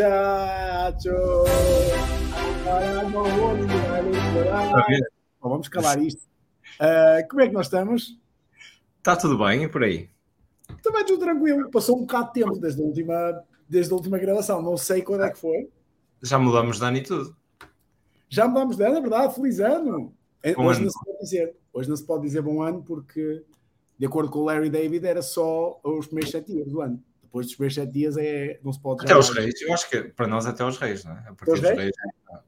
muchacho. Bom, vamos calar isto. Uh, como é que nós estamos? Está tudo bem, e por aí? Também tudo tranquilo. Passou um bocado de tempo desde a última, desde a última gravação. Não sei quando é que foi. Já mudamos de ano e tudo. Já mudamos de ano, é verdade. Feliz ano. Bom Hoje ano. não se pode dizer. Hoje não se pode dizer bom ano porque, de acordo com o Larry David, era só os primeiros sete dias do ano. Depois dos primeiros sete dias é, não se pode. Até os reis, eu acho que para nós até os reis, não é? A partir dos reis? reis,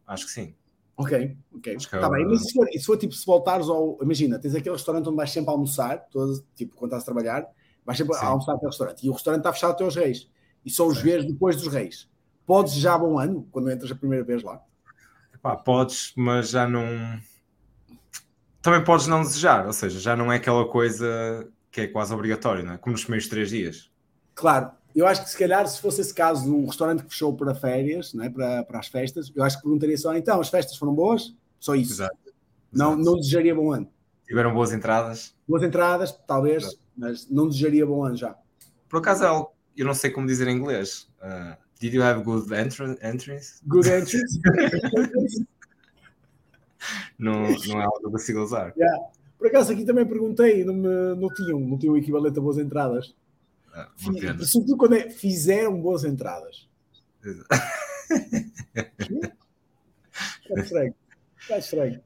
acho que sim. Ok, ok. Está é bem, mas se for, se for tipo, se voltares ao. Imagina, tens aquele restaurante onde vais sempre almoçar, todo, tipo, quando estás a trabalhar, vais sempre sim. almoçar até o restaurante. E o restaurante está fechado até aos reis. E só os vês depois dos reis. Podes já bom ano, quando entras a primeira vez lá? Pá, podes, mas já não também podes não desejar, ou seja, já não é aquela coisa que é quase obrigatório, não é? Como nos primeiros três dias. Claro, eu acho que se calhar, se fosse esse caso de um restaurante que fechou para férias, não é? para, para as festas, eu acho que perguntaria só, então, as festas foram boas? Só isso. Exato. Não, Exato. não desejaria bom ano. Tiveram boas entradas? Boas entradas, talvez, Exato. mas não desejaria bom ano já. Por acaso, é eu não sei como dizer em inglês. Uh, did you have good entrance? Good entrance? não, não é algo que eu consigo usar. Yeah. Por acaso aqui também perguntei, não, me, não tinham, não tinham o equivalente a boas entradas. Ah, Sobretudo quando é, fizeram boas entradas. Está estranho. Está estranho.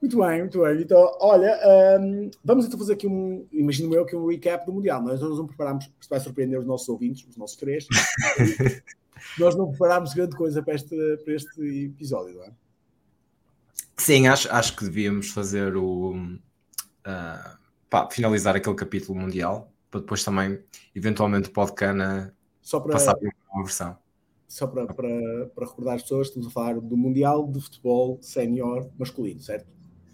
Muito bem, muito bem. Então, olha, um, vamos então fazer aqui um, imagino eu que um recap do Mundial. Nós não preparámos, isto vai surpreender os nossos ouvintes, os nossos três. nós não preparámos grande coisa para este, para este episódio, não é? Sim, acho, acho que devíamos fazer o. Uh, pá, finalizar aquele capítulo mundial para depois também, eventualmente, o Podcana só para, passar por uma versão. Só para, para, para recordar as pessoas, estamos a falar do Mundial de Futebol Sénior masculino, certo?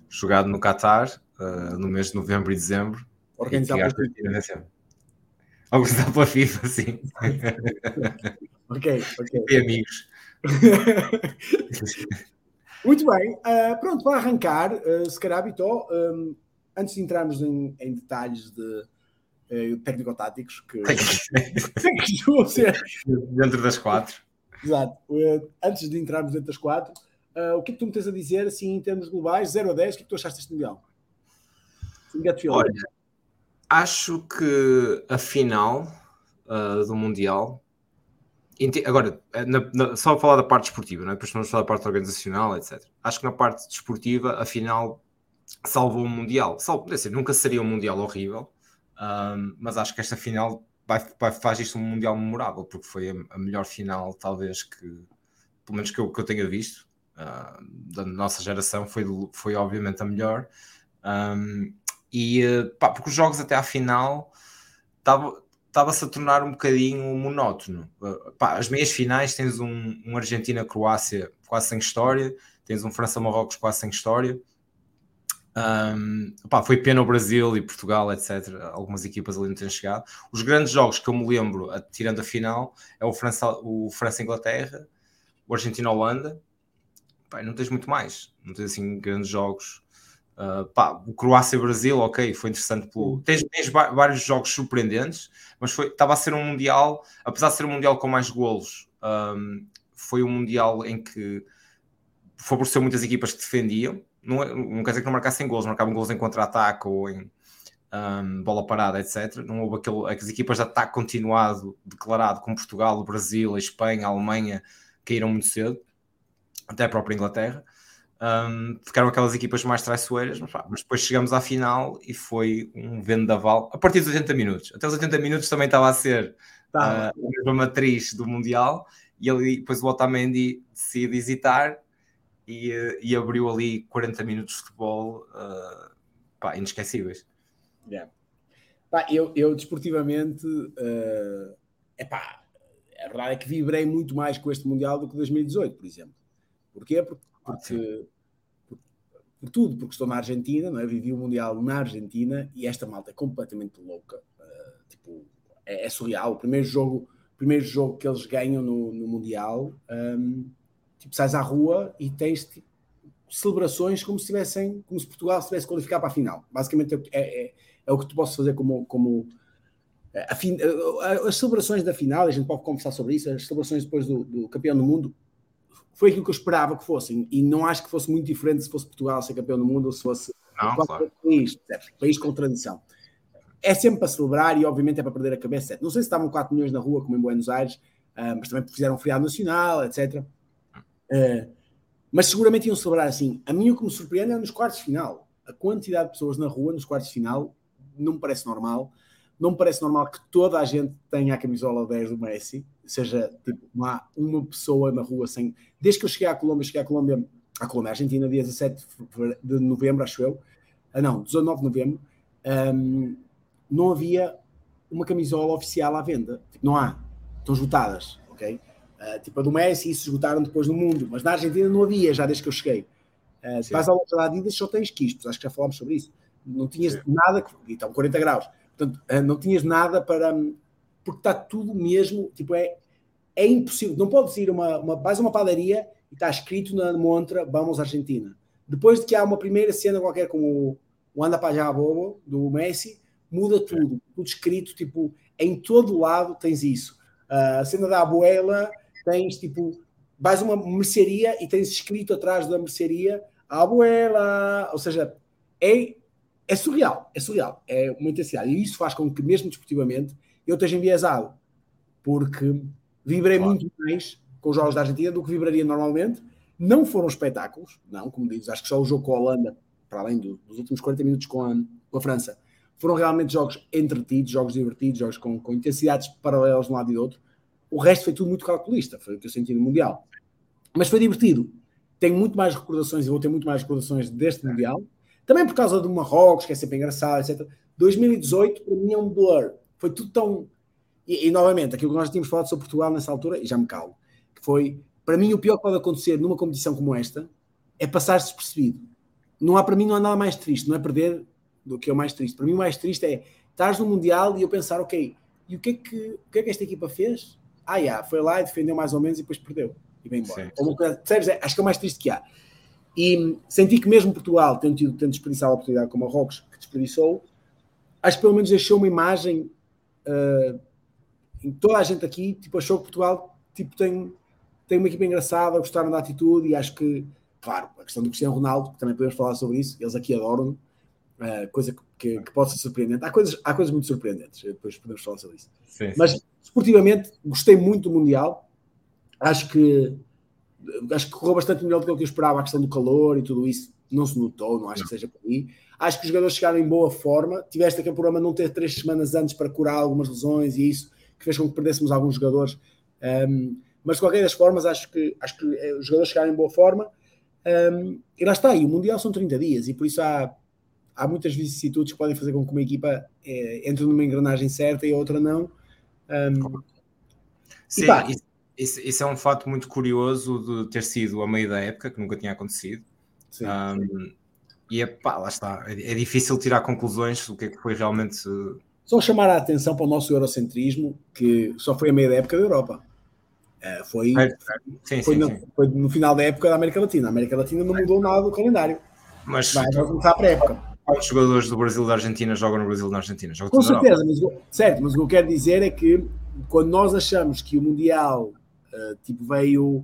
Jogado no Qatar, uh, no mês de novembro e dezembro. Organizado pela FIFA. Organizado pela FIFA, sim. ok, ok. E amigos. Muito bem, uh, pronto, para arrancar, uh, se calhar, Bitó, um, antes de entrarmos em, em detalhes de uh, técnico-táticos, que, dentro das quatro. Exato, uh, antes de entrarmos dentro das quatro, uh, o que é que tu me tens a dizer, assim, em termos globais, 0 a 10, o que é que tu achaste deste Mundial? Olha, acho que a final do Mundial Agora, eh, na, na, só falar da parte esportiva, não é? depois vamos falar da parte organizacional, etc. Acho que na parte desportiva, afinal, salvou o Mundial. Salvo, assim, nunca seria um Mundial horrível, um, mas acho que esta final vai, vai, faz isto um Mundial memorável, porque foi a, a melhor final, talvez, que pelo menos que eu, que eu tenha visto uh, da nossa geração, foi, foi obviamente a melhor. Um, e uh, pá, porque os jogos até à final estava-se a tornar um bocadinho monótono. Uh, pá, as meias finais tens um, um Argentina-Croácia quase sem história, tens um França-Marrocos quase sem história. Um, foi pena o Brasil e Portugal, etc. Algumas equipas ali não têm chegado. Os grandes jogos que eu me lembro, tirando a final, é o França-Inglaterra, França o Argentina-Holanda. Não tens muito mais, não tens assim grandes jogos Uh, pá, o Croácia-Brasil, ok, foi interessante. Pelo... Tens, tens, vários jogos surpreendentes, mas foi, estava a ser um Mundial, apesar de ser um Mundial com mais golos, um, foi um Mundial em que favoreceu muitas equipas que defendiam. Não, é, não quer dizer que não marcassem golos, marcavam golos em contra-ataque ou em um, bola parada, etc. Não houve aquele, as equipas de ataque continuado declarado, como Portugal, Brasil, a Espanha, a Alemanha, caíram muito cedo, até a própria Inglaterra. Um, ficaram aquelas equipas mais traiçoeiras, mas, pá, mas, depois chegamos à final e foi um vendaval a partir dos 80 minutos. Até os 80 minutos também estava a ser tá. uh, a mesma matriz do Mundial e ali depois o Otamendi decide hesitar e, uh, e abriu ali 40 minutos de futebol uh, pá, inesquecíveis. Yeah. Pá, eu, eu desportivamente, uh, epá, a verdade é que vibrei muito mais com este Mundial do que 2018, por exemplo. Porquê? Porque porque, por, por, tudo, porque estou na Argentina, não é? vivi o Mundial na Argentina e esta malta é completamente louca. Uh, tipo, é, é, surreal. O primeiro jogo, primeiro jogo que eles ganham no, no Mundial, um, tipo, sais à rua e tens tipo, celebrações como se tivessem, como se Portugal se tivesse qualificado para a final. Basicamente é, é, é, é o que tu posso fazer como, como a fin... as celebrações da final, a gente pode conversar sobre isso, as celebrações depois do, do, campeão do mundo, foi aquilo que eu esperava que fossem, e não acho que fosse muito diferente se fosse Portugal ser campeão do mundo ou se fosse não, claro. país, país com tradição. É sempre para celebrar e, obviamente, é para perder a cabeça. Não sei se estavam 4 milhões na rua, como em Buenos Aires, uh, mas também fizeram um feriado nacional, etc. Ah, mas seguramente iam celebrar assim. A mim o que me surpreende é nos quartos final. A quantidade de pessoas na rua nos quartos final não me parece normal. Não me parece normal que toda a gente tenha a camisola 10 do Messi, seja tipo, não há uma pessoa na rua sem. Desde que eu cheguei à Colômbia, cheguei à Colômbia, à Colômbia, Argentina, dia 17 de novembro, acho eu. Ah, não, 19 de novembro. Um, não havia uma camisola oficial à venda. Não há. Estão esgotadas, ok? Uh, tipo a do Messi, isso esgotaram depois no mundo. Mas na Argentina não havia, já desde que eu cheguei. Uh, se vais à loja da Adidas, só tens quistos. Acho que já falámos sobre isso. Não tinhas Sim. nada. Que, então, 40 graus. Portanto, uh, não tinhas nada para. Porque está tudo mesmo. Tipo, é, é impossível. Não podes ir uma, uma. Vais a uma padaria e está escrito na montra: Vamos Argentina. Depois de que há uma primeira cena qualquer como o, o Anda para já Bobo, do Messi, muda tudo. Tudo escrito, tipo, em todo lado tens isso. Uh, a cena da abuela, tens tipo, vais a uma mercearia e tens escrito atrás da mercearia abuela, ou seja, é, é surreal, é surreal, é uma intensidade. E isso faz com que, mesmo desportivamente, eu esteja enviesado, porque vibrei claro. muito mais com os jogos da Argentina do que vibraria normalmente. Não foram espetáculos, não, como dizes, acho que só o jogo com a Holanda, para além do, dos últimos 40 minutos com a, com a França, foram realmente jogos entretidos, jogos divertidos, jogos com, com intensidades paralelas de um lado e do outro. O resto foi tudo muito calculista, foi o que eu senti no Mundial. Mas foi divertido. Tenho muito mais recordações e vou ter muito mais recordações deste Mundial. Também por causa do Marrocos, que é sempre engraçado, etc. 2018 para mim é um blur. Foi tudo tão. E, e, novamente, aquilo que nós tínhamos falado sobre Portugal nessa altura, e já me calo, que foi, para mim, o pior que pode acontecer numa competição como esta é passar-se despercebido. Não há, para mim, não há nada mais triste, não é perder do que é o mais triste. Para mim, o mais triste é estar no Mundial e eu pensar, ok, e o que é que, o que, é que esta equipa fez? Ah, yeah, foi lá e defendeu mais ou menos e depois perdeu e vem embora. Coisa, É, acho que é o mais triste que há. E senti que mesmo Portugal, tendo, tido, tendo desperdiçado a oportunidade como a Rocks, que desperdiçou, acho que pelo menos deixou uma imagem. Uh, toda a gente aqui tipo, achou que Portugal tipo, tem, tem uma equipa engraçada, gostaram da atitude e acho que, claro, a questão do Cristiano Ronaldo, também podemos falar sobre isso, eles aqui adoram uh, coisa que, que, pode ser surpreendente. Há coisas, há coisas muito surpreendentes, depois podemos falar sobre isso. Sim, sim. Mas esportivamente, gostei muito do Mundial. Acho que acho que correu bastante melhor do que eu esperava. A questão do calor e tudo isso não se notou, não acho não. que seja por aí. Acho que os jogadores chegaram em boa forma. Tiveste aquele problema não ter três semanas antes para curar algumas lesões e isso que fez com que perdêssemos alguns jogadores. Um, mas de qualquer das formas, acho que, acho que eh, os jogadores chegaram em boa forma. Um, e lá está, e o Mundial são 30 dias, e por isso há há muitas vicissitudes que podem fazer com que uma equipa é, entre numa engrenagem certa e a outra não. Um, Sim, isso, isso, é um fato muito curioso de ter sido a meio da época, que nunca tinha acontecido. Sim, um, sim. E é pá, lá está. É, é, difícil tirar conclusões do que é que foi realmente. Só chamar a atenção para o nosso eurocentrismo, que só foi a meio da época da Europa. Uh, foi, é, sim, foi, no, foi, no, final da época da América Latina. A América Latina não mudou nada do calendário. Mas, Vai começar para a época Quantos jogadores do Brasil e da Argentina jogam no Brasil e na Argentina? Jogam Com certeza, mas, certo, mas o que eu quero dizer é que quando nós achamos que o Mundial uh, tipo, veio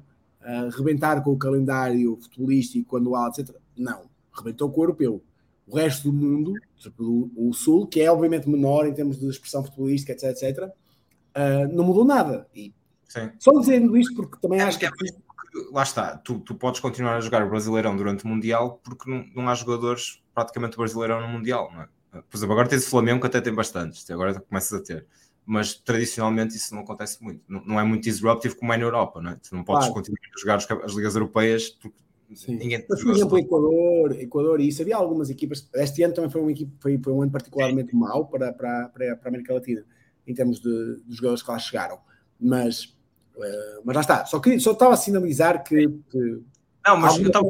uh, rebentar com o calendário futebolístico anual, etc., não, rebentou com o europeu. O resto do mundo, tipo, o, Sul, que é obviamente menor em termos de expressão futebolística, etc., etc., uh, não mudou nada. E Sim. Só dizendo isto porque também é, acho que. É, lá está, tu, tu podes continuar a jogar o Brasileirão durante o Mundial porque não, não há jogadores praticamente brasileirão no Mundial, não é? Por exemplo, agora tens o Flamengo que até tem bastantes, agora começas a ter. Mas tradicionalmente isso não acontece muito. Não, não é muito disruptive como é na Europa, não é? Tu não podes claro. continuar a jogar as ligas europeias porque Sim. Ninguém Mas, por exemplo, Equador, Equador e isso, havia algumas equipas. Este ano também foi, uma equipe, foi, foi um ano particularmente mau para, para, para, a América Latina, em termos de, de jogadores que lá chegaram. Mas, uh, mas lá está. Só, que, só estava a sinalizar que. que não, mas eu estava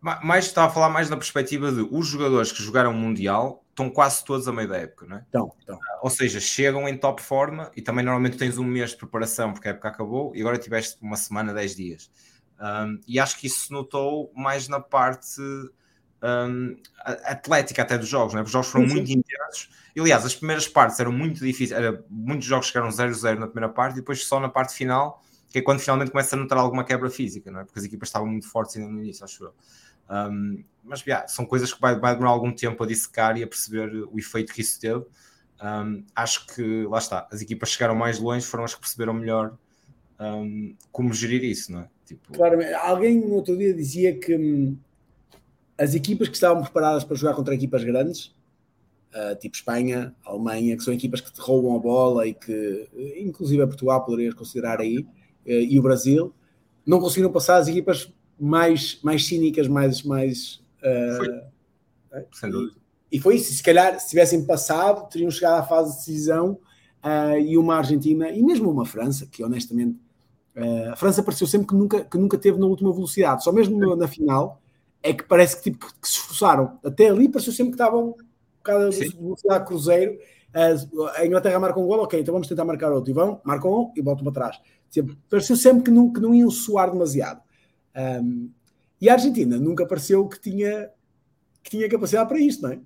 mais estava a falar mais na perspectiva de os jogadores que jogaram o Mundial estão quase todos a meio da época, não é? Então, então. Ou seja, chegam em top forma e também normalmente tens um mês de preparação porque a época acabou e agora tiveste uma semana, 10 dias. Um, e acho que isso se notou mais na parte um, atlética até dos jogos, né? os jogos foram sim, muito intensos. Aliás, as primeiras partes eram muito difíceis, era, muitos jogos chegaram 0-0 na primeira parte e depois só na parte final, que é quando finalmente começa a notar alguma quebra física, não é? porque as equipas estavam muito fortes ainda no início, acho eu. Um, mas yeah, são coisas que vai, vai, demorar algum tempo a dissecar e a perceber o efeito que isso teve. Um, acho que lá está, as equipas chegaram mais longe, foram as que perceberam melhor um, como gerir isso, não é? Tipo... Alguém no outro dia dizia que hum, as equipas que estavam preparadas para jogar contra equipas grandes, uh, tipo Espanha, Alemanha, que são equipas que te roubam a bola e que, inclusive a Portugal, poderias considerar aí, uh, e o Brasil, não conseguiram passar as equipas mais, mais cínicas, mais. mais uh? Sem dúvida. E, e foi isso. Se calhar, se tivessem passado, teriam chegado à fase de decisão uh, e uma Argentina, e mesmo uma França, que honestamente. Uh, a França pareceu sempre que nunca, que nunca teve na última velocidade, só mesmo na, na final é que parece que, tipo, que, se esforçaram. Até ali pareceu sempre que estavam um bocado de velocidade cruzeiro. Uh, a Inglaterra marca um gol, ok, então vamos tentar marcar outro. E vão, marcam um e voltam para trás. Sempre, pareceu sempre que não, que não iam suar demasiado. Um, e a Argentina nunca pareceu que tinha, que tinha capacidade para isto, não é?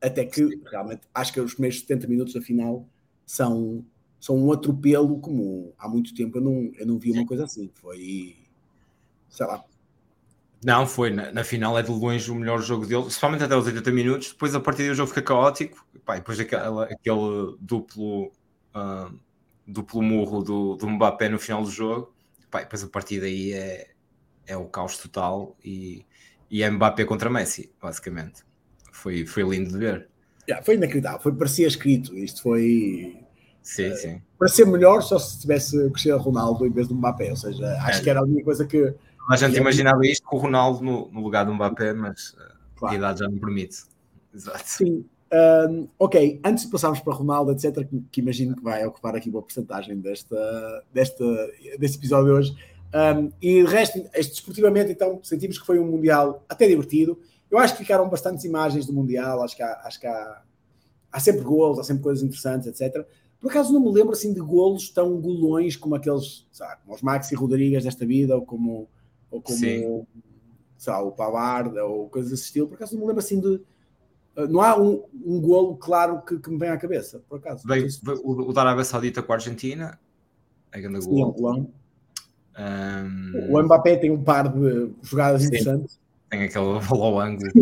Até que realmente acho que os primeiros 70 minutos da final são, são um atropelo como há muito tempo eu não, eu não vi uma coisa assim. Foi, sei lá. Não, foi. Na, na final é de longe o melhor jogo dele, principalmente até os 80 minutos. Depois a partir daí o jogo fica caótico. Pá, depois aquele, aquele duplo, uh, duplo murro do, do Mbappé no final do jogo. Pá, depois a partir daí é, é o caos total e, e é Mbappé contra Messi, basicamente. Foi, foi lindo de ver. Yeah, foi inacreditável, foi, parecia escrito. Isto foi. Sim, uh, sim. Para ser melhor, só se tivesse Cristiano Ronaldo em vez do Mbappé. Ou seja, acho é. que era a única coisa que. A gente imaginava isto com o Ronaldo no, no lugar do Mbappé, mas eh, claro. a idade já não permite. Exato. Sim. Um, ok, antes de passarmos para Ronaldo, etc., que, que, imagino que vai ocupar aqui boa porcentagem desta, desta, deste episódio de hoje, um, e de resto, este desportivamente, então, sentimos que foi um Mundial até divertido. Eu acho que ficaram bastantes imagens do Mundial, acho que há, acho que há, há sempre golos, há sempre coisas interessantes, etc. Por acaso não me lembro assim de golos tão golões como aqueles, sabe, como os Maxi Rodrigues desta vida, ou como, ou como o Pavard, ou coisas desse estilo. Por acaso não me lembro assim de. Ah, não há um, um golo claro que, que me vem à cabeça, por acaso. Bem, o, o da Arábia Saudita com a Argentina, é grande gol. Sim, um... O Mbappé tem um par de jogadas Sim, interessantes. Tem aquele ao ângulo.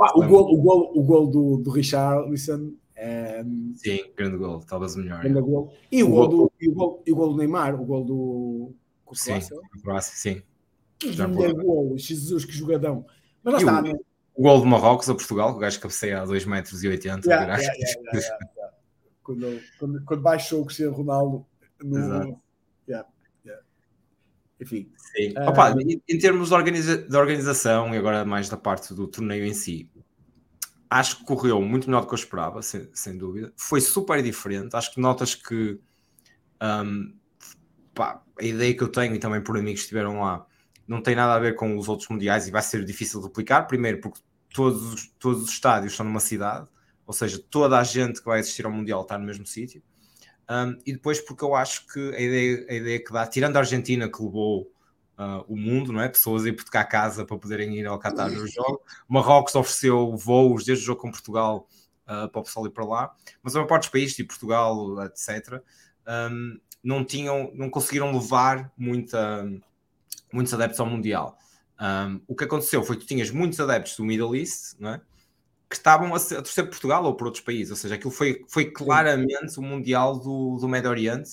ah, o, gol, o, gol, o gol do, do Richarlison. Um... Sim, grande gol, talvez o melhor. Grande gol. E, o, o gol, do, e, o gol, e o gol do Neymar, o gol do. Sim, Croácia, sim. Que grande gol, Jesus, que jogadão. Mas lá está, o, né? o gol de Marrocos a Portugal, o gajo cabeceia a 2,80 metros. E 80, yeah, yeah, yeah, quando, quando, quando baixou o Cristiano Ronaldo no. Exato. Yeah, yeah. Enfim. Uh, Opa, em, termos de, organiza de organização e agora mais da parte do torneio em si, acho que correu muito melhor do que eu esperava, sem, sem dúvida. Foi super diferente. Acho que notas que um, pá, a ideia que eu tenho, e também por amigos que estiveram lá, não tem nada a ver com os outros mundiais e vai ser difícil de replicar. Primeiro, porque todos, todos os estádios estão numa cidade ou seja, toda a gente que vai assistir ao Mundial está no mesmo sítio. Um, e depois porque eu acho que a ideia, a ideia que dá, tirando a Argentina que levou uh, o mundo, não é? Pessoas a ir cá casa para poderem ir ao Qatar no jogo. Marrocos ofereceu voos desde o jogo com Portugal uh, para o pessoal ir para lá, mas a maior parte dos países, tipo Portugal, etc., um, não tinham, não conseguiram levar muita, muitos adeptos ao Mundial. Um, o que aconteceu foi que tu tinhas muitos adeptos do Middle East, não é? Que estavam a, a torcer por Portugal ou por outros países, ou seja, aquilo foi, foi claramente o Mundial do, do Médio Oriente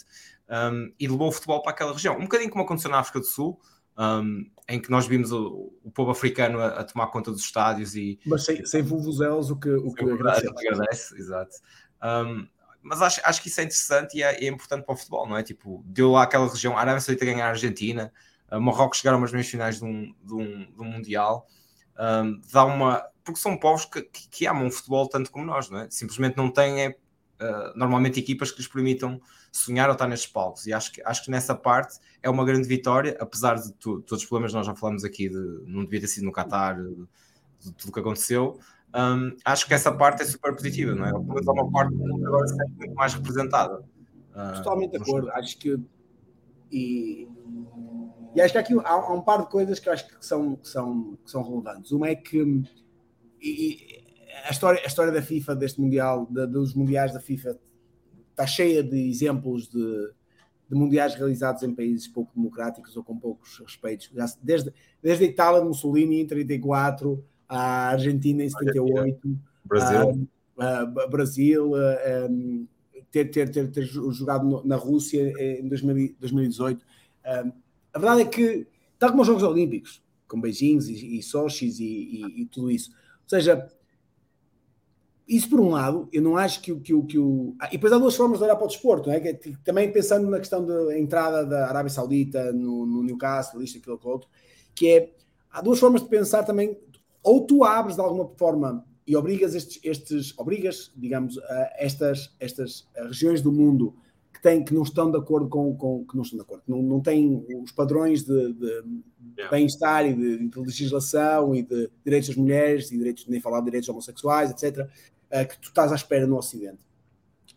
um, e levou o futebol para aquela região. Um bocadinho como aconteceu na África do Sul, um, em que nós vimos o, o povo africano a, a, tomar conta dos estádios e... Mas sem, sem vuvuzelas, o que, o que agradece. agradece. Exato. Um, mas acho, acho que isso é interessante e é, é, importante para o futebol, não é? Tipo, deu lá aquela região, a Arábia Saudita ganhar a Argentina, a Marrocos chegaram umas meias finais de um, de um, de um Mundial, um, dá uma porque são povos que, que, que, amam o futebol tanto como nós, não é? Simplesmente não têm é, normalmente equipas que lhes permitam sonhar ou estar nestes palcos. E acho que, acho que nessa parte é uma grande vitória, apesar de tu, todos os problemas nós já falamos aqui de não devia ter sido no Qatar, de, de tudo o que aconteceu. Um, acho que essa parte é super positiva, não é? Pelo menos é uma parte que agora se muito mais representada. Uh, Totalmente de acordo. Acho que e E acho que aqui há, há um par de coisas que acho que são, que são, que são relevantes. Uma é que e, a, história, a história da FIFA, deste Mundial, dos Mundiais da FIFA, está cheia de exemplos de, de, mundiais realizados em países pouco democráticos ou com poucos respeitos. Desde, desde a Itália de Mussolini em 34, a Argentina em 78, Brasil, a, a Brasil a, ter, ter, ter, ter, jogado na Rússia em 2018. a verdade é que, tal como os Jogos Olímpicos, com beijinhos e, e e, e, e tudo isso, seja, isso por um lado, eu não acho que o. Que, que o ah, e depois há duas formas de olhar para o desporto, não é? Que, é também pensando na questão da entrada da Arábia Saudita no, no Newcastle, isto, aquilo, aquilo outro, que é. Há duas formas de pensar também. Ou tu abres de alguma forma e obrigas estes, estes obrigas, digamos, estas, estas regiões do mundo têm, que não estão de acordo com, com que não estão de acordo, não, não têm os padrões de, de bem-estar e de, de, legislação e de direitos das mulheres e direitos, nem falar de direitos homossexuais, etc., uh, que tu estás à espera no Ocidente.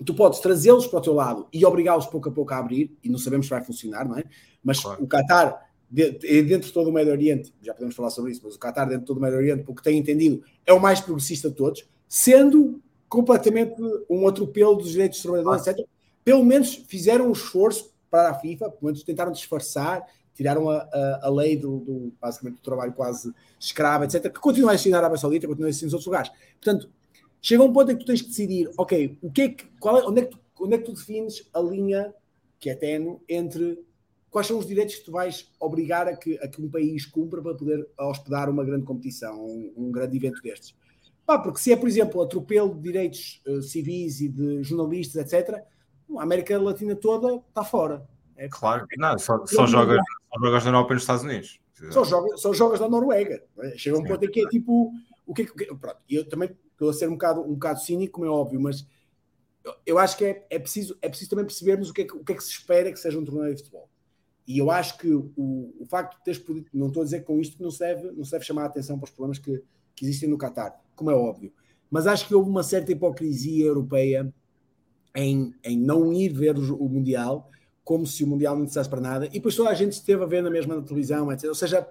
Tu podes trazê-los para o teu lado e obrigá-los pouco a pouco a abrir, e não sabemos se vai funcionar, não é? Mas claro. o Qatar dentro de todo o Médio Oriente, já podemos falar sobre isso, mas o Qatar dentro de todo o Médio Oriente, porque tem entendido, é o mais progressista de todos, sendo completamente um atropelo dos direitos dos trabalhadores, etc. Pelo menos fizeram um esforço para a FIFA, pelo menos tentaram disfarçar, tiraram a, a, a lei do, do, basicamente do trabalho quase escravo, etc., que continua a existir na Arábia Saudita, continua a existir nos outros lugares. Portanto, chega um ponto em que tu tens que decidir, ok, o que é que, qual é, onde, é que tu, onde é que tu defines a linha que é tenue entre quais são os direitos que tu vais obrigar a que, a que um país cumpra para poder hospedar uma grande competição, um, um grande evento destes? Pá, porque se é, por exemplo, atropelo de direitos uh, civis e de jornalistas, etc., a América Latina toda está fora. É, claro, não, só, só, jogas, só jogas na Europa e nos Estados Unidos. Só jogas, só jogas na Noruega. É? Chega um ponto em que é tipo. O que, que pronto, eu também estou a ser um bocado, um bocado cínico, como é óbvio, mas eu, eu acho que é, é, preciso, é preciso também percebermos o que, é que, o que é que se espera que seja um torneio de futebol. E eu acho que o, o facto de teres podido, não estou a dizer com isto que não se deve, não se deve chamar a atenção para os problemas que, que existem no Qatar, como é óbvio, mas acho que houve uma certa hipocrisia europeia em, em não ir ver o, o Mundial, como se o Mundial não interessasse para nada, e depois toda a gente esteve a ver na mesma televisão, etc. Ou seja,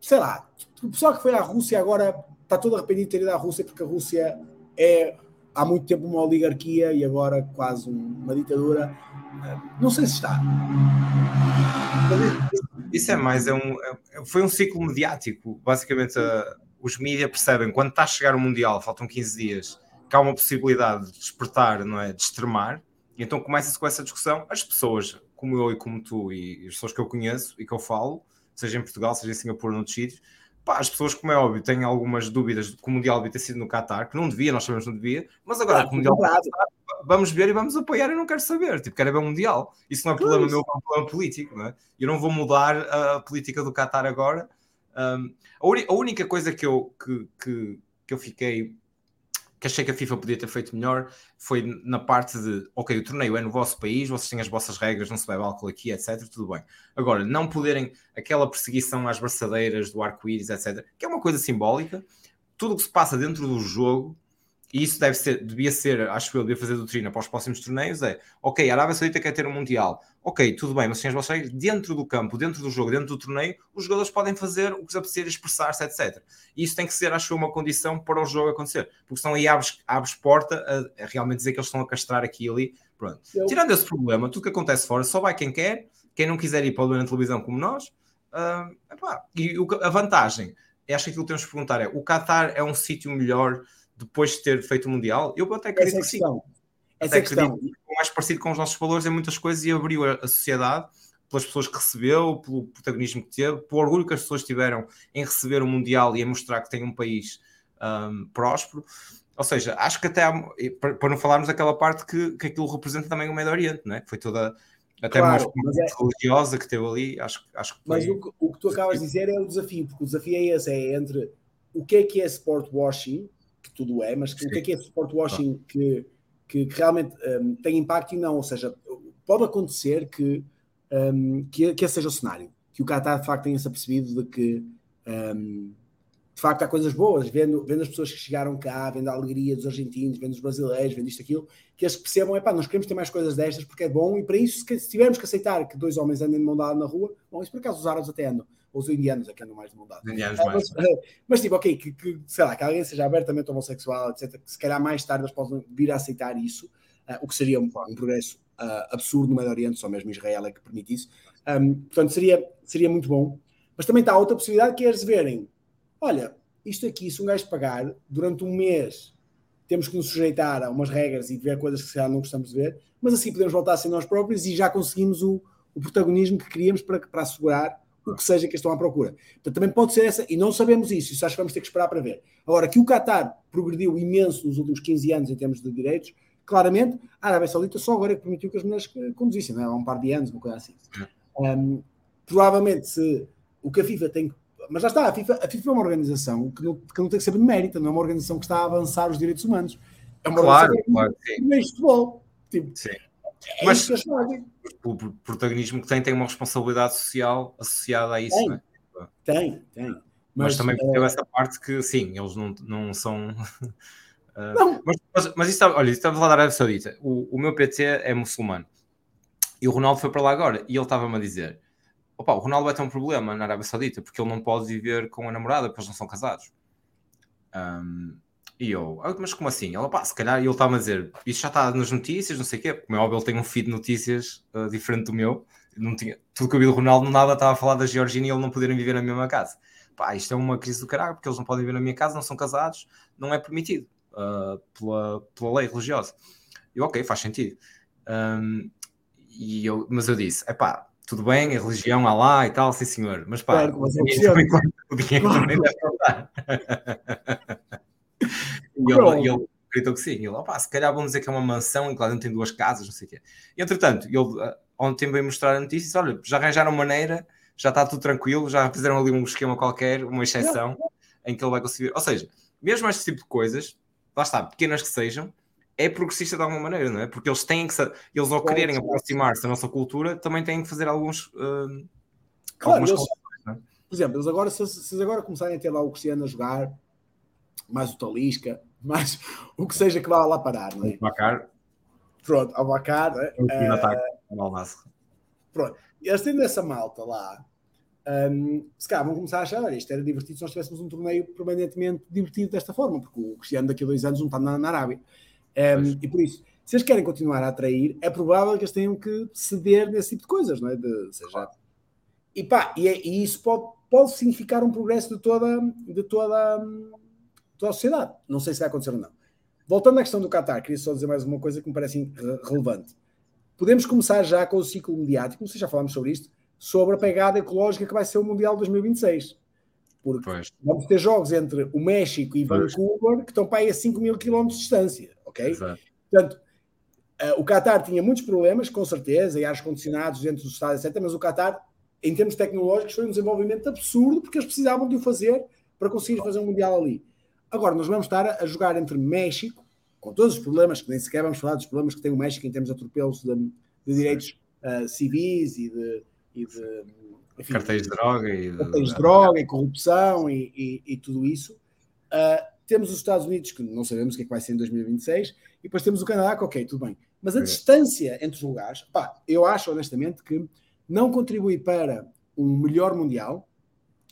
sei lá, o pessoal que foi à Rússia agora está todo arrependido de ter ido à Rússia, porque a Rússia é há muito tempo uma oligarquia e agora quase uma ditadura. Não sei se está. Isso é mais, é um, é, foi um ciclo mediático. Basicamente, uh, os mídias percebem quando está a chegar o Mundial, faltam 15 dias, que há uma possibilidade de despertar, não é? De extremar. E então começa-se com essa discussão. As pessoas, como eu e como tu, e as pessoas que eu conheço e que eu falo, seja em Portugal, seja em Singapura, noutros sítios, Pá, as pessoas, como é óbvio, têm algumas dúvidas de que o Mundial devia ter sido no Qatar, que não devia, nós sabemos que não devia, mas agora claro, o Mundial Qatar, vamos ver e vamos apoiar e não quero saber, tipo, quero ver o Mundial. Isso não é problema meu, é um problema político, não é? Eu não vou mudar a política do Qatar agora. Um, a, a, única coisa que eu, que, que, que eu fiquei que achei que a FIFA podia ter feito melhor foi na parte de, ok, o torneio é no vosso país, vocês têm as vossas regras, não se bebe álcool aqui, etc. Tudo bem. Agora, não poderem aquela perseguição às braçadeiras do arco-íris, etc., que é uma coisa simbólica, tudo o que se passa dentro do jogo e isso deve ser, devia ser, acho eu, devia fazer doutrina para os próximos torneios, é, ok, a Arábia Saudita quer ter um Mundial, ok, tudo bem, mas sem as vossas dentro do campo, dentro do jogo, dentro do torneio, os jogadores podem fazer o que lhes apetecer, expressar-se, etc. E isso tem que ser, acho eu, uma condição para o jogo acontecer, porque senão aí abres, abres porta a, a realmente dizer que eles estão a castrar aqui e ali, pronto. Eu... Tirando esse problema, tudo que acontece fora, só vai quem quer, quem não quiser ir para o na televisão como nós, uh, epá, e o, a vantagem, acho que aquilo que temos que perguntar é, o Qatar é um sítio melhor depois de ter feito o Mundial? Eu até acredito Essa é que sim. Essa até acredito que é mais parecido com os nossos valores em muitas coisas e abriu a, a, sociedade pelas pessoas que recebeu, pelo protagonismo que teve, pelo orgulho que as pessoas tiveram em receber o Mundial e em mostrar que tem um país um, próspero. Ou seja, acho que até há, para não falarmos daquela parte que, que aquilo representa também o Médio Oriente, não é? que foi toda até claro, mais é... religiosa que teve ali. Acho, acho que foi... Mas o que, o que tu acabas de dizer é o desafio, porque o desafio é esse: é entre o que é que é sport washing que tudo é, mas Sim. o que é que é sport washing que, que, que realmente um, tem impacto e não, ou seja, pode acontecer que, um, que, que esse seja o cenário, que o Qatar de facto tenha-se apercebido de que um, de facto há coisas boas, vendo, vendo as pessoas que chegaram cá, vendo a alegria dos argentinos, vendo os brasileiros, vendo isto, aquilo, que eles percebam, é pá, nós queremos ter mais coisas destas porque é bom e para isso, se tivermos que aceitar que dois homens andem de mão dada na rua, bom, isso por acaso os árabes até andam, ou os indianos é que andam mais de mão dada. Indianos ah, mais. Mas, mas, tipo, ok, que, que, sei lá, que alguém seja abertamente homossexual, etc., que se calhar mais tarde eles possam vir a aceitar isso, uh, o que seria um, um progresso uh, absurdo no Médio Oriente, só mesmo Israel é que permite isso. Um, portanto, seria, seria muito bom. Mas também está outra possibilidade que é eles verem, olha, isto aqui, se um gajo pagar durante um mês, temos que nos sujeitar a umas regras e ver coisas que se não gostamos de ver, mas assim podemos voltar a ser nós próprios e já conseguimos o, o protagonismo que queríamos para, para assegurar o que seja que estão à procura. Portanto, também pode ser essa, e não sabemos isso, isso acho que vamos ter que esperar para ver. Agora, que o Qatar progrediu imenso nos últimos 15 anos em termos de direitos, claramente, a Arábia Saudita só agora é que permitiu que as mulheres conduzissem, não é? há um par de anos, uma coisa assim. Um, provavelmente, se o que a FIFA tem que mas já está, a FIFA, a FIFA é uma organização que não, que não tem que saber de mérito, não é uma organização que está a avançar os direitos humanos. É uma claro, claro, sim. futebol. Tipo, sim. É Mas o protagonismo que tem tem uma responsabilidade social associada a isso, tem, não é? Tem, tem. Mas, mas também é... essa parte que, sim, eles não, não são. uh, não. Mas, mas, mas isso está, olha, estava a falar da Arábia Saudita. O, o meu PT é muçulmano e o Ronaldo foi para lá agora e ele estava-me a dizer: opa, o Ronaldo vai ter um problema na Arábia Saudita porque ele não pode viver com a namorada porque eles não são casados. Um, e eu, ah, mas como assim? Ele, pá, se calhar, ele estava a dizer, isso já está nas notícias, não sei o quê, como é óbvio, ele tem um feed de notícias uh, diferente do meu, não tinha, tudo que eu vi do Ronaldo, nada estava a falar da Georgina e ele não poderem viver na mesma casa. Pá, isto é uma crise do caralho, porque eles não podem viver na minha casa, não são casados, não é permitido uh, pela, pela lei religiosa. E ok, faz sentido. Um, e eu, mas eu disse, é pá, tudo bem, a religião há lá e tal, sim senhor, mas pá, claro, mas também, o dinheiro também deve contar. e ele, ele acreditou que sim, ele, opá, se calhar vamos dizer que é uma mansão em que lá dentro tem duas casas, não sei o quê. E entretanto, ele ah, ontem veio mostrar a notícia e disse, olha, já arranjaram maneira, já está tudo tranquilo, já fizeram ali um esquema qualquer, uma exceção, em que ele vai conseguir, ou seja, mesmo este tipo de coisas, lá está, pequenas que sejam, é progressista de alguma maneira, não é? Porque eles têm que, eles ao quererem aproximar-se da nossa cultura, também têm que fazer alguns. Uh, claro, eles, é? por exemplo, eles agora, se, se agora começarem a ter lá o Cristiano a jogar, mais o Talisca, mais o que seja que vá lá parar, não é? O Bacar. Pronto, ao Bacar, é? uh, Pronto, eles tendo essa malta lá, um, se calhar vão começar a achar, olha, isto era divertido se nós tivéssemos um torneio permanentemente divertido desta forma, porque o Cristiano daqui a dois anos não está na, na Arábia. Um, e por isso, se eles querem continuar a atrair, é provável que eles tenham que ceder nesse tipo de coisas, não é? De, seja, e pá, e, é, e isso pode, pode significar um progresso de toda, de toda, toda a sociedade. Não sei se vai acontecer ou não. Voltando à questão do Qatar, queria só dizer mais uma coisa que me parece relevante. Podemos começar já com o ciclo mediático, não sei se já falámos sobre isto, sobre a pegada ecológica que vai ser o Mundial 2026. Porque pois. vamos ter jogos entre o México e Vancouver pois. que estão para aí a 5 mil quilómetros de distância ok? Exato. Portanto, uh, o Qatar tinha muitos problemas, com certeza, e ares condicionados dentro do Estado, etc. Mas o Qatar, em termos tecnológicos, foi um desenvolvimento absurdo porque eles precisavam de o fazer para conseguir fazer um Mundial ali. Agora, nós vamos estar a jogar entre México, com todos os problemas, que nem sequer vamos falar dos problemas que tem o México em termos de atropelos de, de direitos uh, civis e de. E de enfim, cartéis de droga e, cartéis de droga e corrupção e, e, e tudo isso. Uh, temos os Estados Unidos, que não sabemos o que é que vai ser em 2026, e depois temos o Canadá, que ok, tudo bem. Mas a é. distância entre os lugares, pá, eu acho honestamente que não contribui para um melhor Mundial,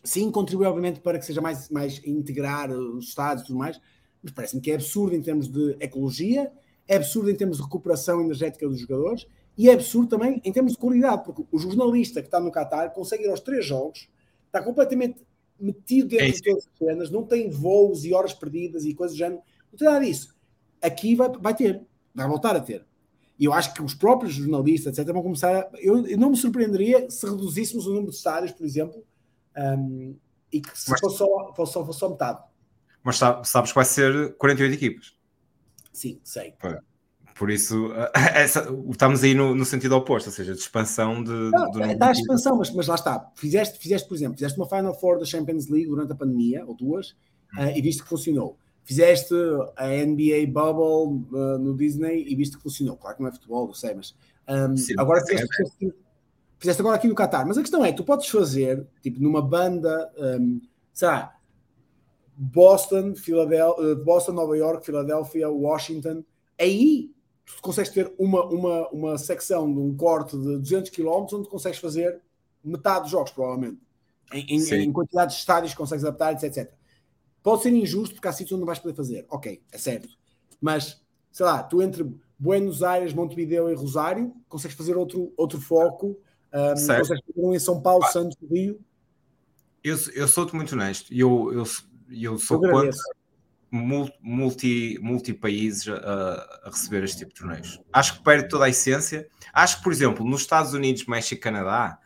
sim, contribui obviamente para que seja mais, mais integrar os Estados e tudo mais, mas parece-me que é absurdo em termos de ecologia, é absurdo em termos de recuperação energética dos jogadores, e é absurdo também em termos de qualidade, porque o jornalista que está no Qatar consegue ir aos três jogos, está completamente metido dentro é de todas as cenas, não tem voos e horas perdidas e coisas do género, não tem nada disso. Aqui vai, vai ter, vai voltar a ter. E eu acho que os próprios jornalistas, etc., vão começar a. Eu, eu não me surpreenderia se reduzíssemos o número de estádios, por exemplo, um, e que se fosse só, fosse, só, fosse só metade. Mas sabes que vai ser 48 equipes. Sim, sei. Foi. Por isso, essa, estamos aí no, no, sentido oposto, ou seja, de expansão de. Não, de... Está a expansão, mas, mas lá está. Fizeste, fizeste, por exemplo, fizeste uma Final Four da Champions League durante a pandemia, ou duas, hum. uh, e viste que funcionou. Fizeste a NBA Bubble uh, no Disney e viste que funcionou. Claro que não é futebol, eu sei, mas. Um, Sim, agora fizeste, é, fizeste, agora aqui no Qatar. Mas a questão é: tu podes fazer, tipo, numa banda, um, sei lá, Boston, Filadélfia, Boston, Nova York, Filadélfia, Washington. Aí tu consegues ter uma, uma, uma secção de um corte de 200 km onde consegues fazer metade dos jogos, provavelmente. Em, em, em quantidade de estádios que consegues adaptar, etc, etc. Pode ser injusto porque há sítios onde não vais poder fazer. Ok, é certo. Mas, sei lá, tu entre Buenos Aires, Montevideo e Rosário, consegues fazer outro, outro foco. Um, fazer um em São Paulo. Santos, Rio. Eu, eu sou-te muito honesto. Eu, eu, eu sou eu contra multi, multi países a, a, receber este tipo de torneios. Acho que perde toda a essência. Acho que, por exemplo, nos Estados Unidos, México e Canadá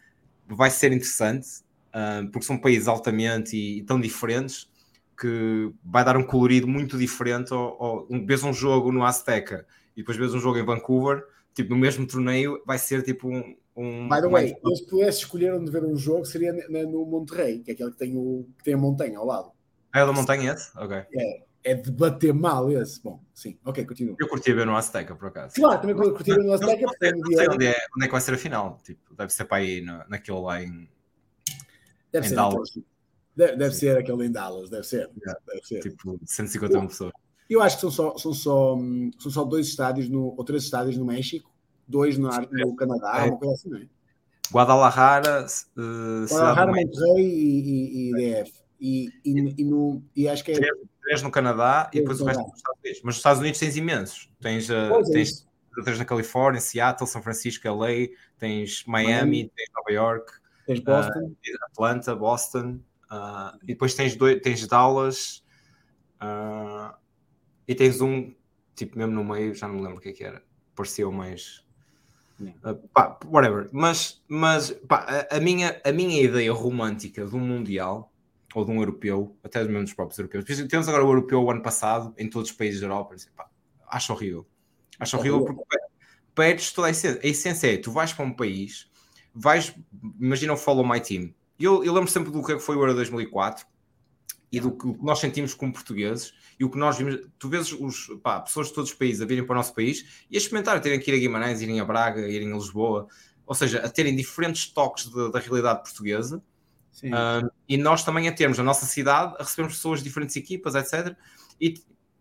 vai ser interessante, uh, porque são países altamente e, e, tão diferentes que vai dar um colorido muito diferente. Ou, ou um, vês um jogo no Azteca e depois vês um jogo em Vancouver, tipo, no mesmo torneio, vai ser tipo um. Um By the way, mais... se pudesse escolher onde ver um jogo, seria no Monterrey, que é aquele que tem, o, que tem a montanha ao lado. É da montanha esse? Ok. É, é de bater mal esse. Bom, sim, ok, continua. Eu curti ver no Azteca, por acaso. Claro, também curti ver no Azteca. Não, sei, não sei onde, é, onde é que vai ser a final. Tipo, deve ser para aí no, naquele lá em. Deve em ser Dallas. Deve, deve ser aquele em Dallas, deve ser. Yeah. Deve ser. Tipo, 150 mil pessoas. Eu acho que são só, são só, são só dois estádios no, ou três estádios no México, dois no, no Canadá, é. uma coisa assim, não é? Guadalajara, uh, Guadalajara, Monterrey e, e, e DF. E, e, e, no, e acho que é. Três, no Canadá e depois o resto nos Estados Unidos. Mas nos Estados Unidos tens imensos. Tens, uh, tens três na Califórnia, Seattle, São Francisco, LA, tens Miami, Miami. tens Nova York, tens Boston, uh, Atlanta, Boston, uh, e depois tens, dois, tens Dallas, uh, e tens um, tipo, mesmo no meio, já não me lembro o que, é que era, parecia mais. Uh, pá, whatever, mas, mas pá, a, a, minha, a minha ideia romântica do Mundial ou de um europeu, até mesmo dos próprios europeus. Temos agora o europeu o ano passado em todos os países da Europa. Assim, pá, acho horrível. Acho horrível porque perdes toda a essência. A essência é, tu vais para um país, vais, imagina o Follow My Team. Eu, eu lembro sempre do que foi o Euro 2004 e do que nós sentimos como portugueses e o que nós vimos. Tu vês os, pá, pessoas de todos os países a virem para o nosso país e a experimentar, a terem que ir a Guimarães, irem a Braga, irem a Lisboa, ou seja, a terem diferentes toques de, da realidade portuguesa. E nós também a termos a nossa cidade, a recebermos pessoas de diferentes equipas, etc. E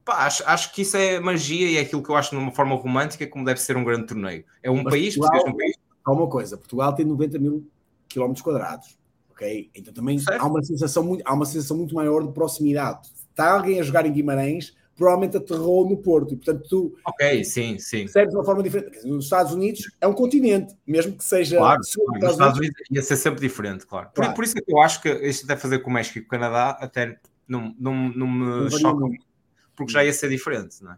pá, acho, acho que isso é magia e é aquilo que eu acho de uma forma romântica como deve ser um grande torneio. É um Mas país, Portugal, um país. Há uma coisa, Portugal tem 90 mil quilómetros quadrados, ok? Então também há uma, sensação muito, há uma sensação muito maior de proximidade. Está alguém a jogar em Guimarães, provavelmente aterrou no Porto. E, portanto, tu ok, sim, sim. percebes de uma forma diferente. Nos Estados Unidos é um continente, mesmo que seja. Claro, claro. nos Estados Unidos ia ser sempre diferente, claro. claro. Por, por, isso é que eu acho que isto deve fazer com o México e com o Canadá até não, não, não me não choca muito, porque já ia ser diferente, não é?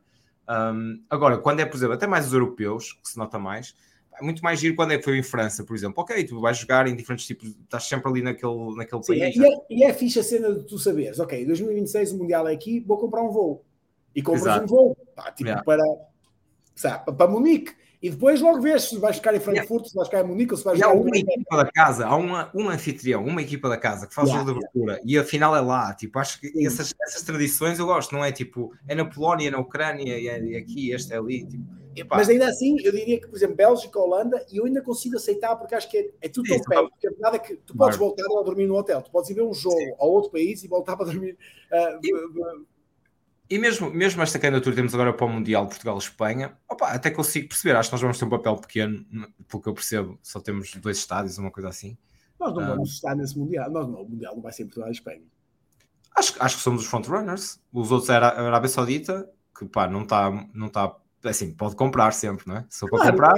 Um, agora, quando é, por exemplo, até mais os europeus, que se nota mais, é muito mais giro quando é que foi em França, por exemplo. Ok, tu vais jogar em diferentes tipos, estás sempre ali naquele, naquele Sim, país. E é, e é fixe a cena de tu saberes, ok, 2026 o Mundial é aqui, vou comprar um voo e compras Exato. um voo pá, tipo yeah. para, sabe, para Munique. E depois logo vês se vais ficar em Frankfurt, yeah. se vais ficar em Munique ou se vais jogar. Há uma equipa da casa, há uma, um anfitrião, uma equipa da casa que faz yeah, o jogo de abertura e a final é lá. Tipo, acho que essas, essas, tradições eu gosto, não é tipo, é na Polónia, na Ucrânia, e é, aqui, este é ali. Tipo, Mas ainda assim, eu diria que, por exemplo, Bélgica, Holanda, e eu ainda consigo aceitar porque acho que é, é tudo tão perto. Porque a verdade é que tu podes voltar a dormir no hotel, tu podes ir ver um jogo Sim. a outro país e voltar para dormir. Uh, e... E mesmo, mesmo esta candidatura temos agora para o Mundial Portugal-Espanha, até consigo perceber, acho que nós vamos ter um papel pequeno, pelo que eu percebo, só temos dois estádios, uma coisa assim. Nós não vamos estar nesse Mundial, nós não, o Mundial não vai ser Portugal-Espanha. Acho, acho que somos os frontrunners, os outros era a Arábia Saudita, que pá, não está, não está, assim, pode comprar sempre, não é? Se eu claro, comprar...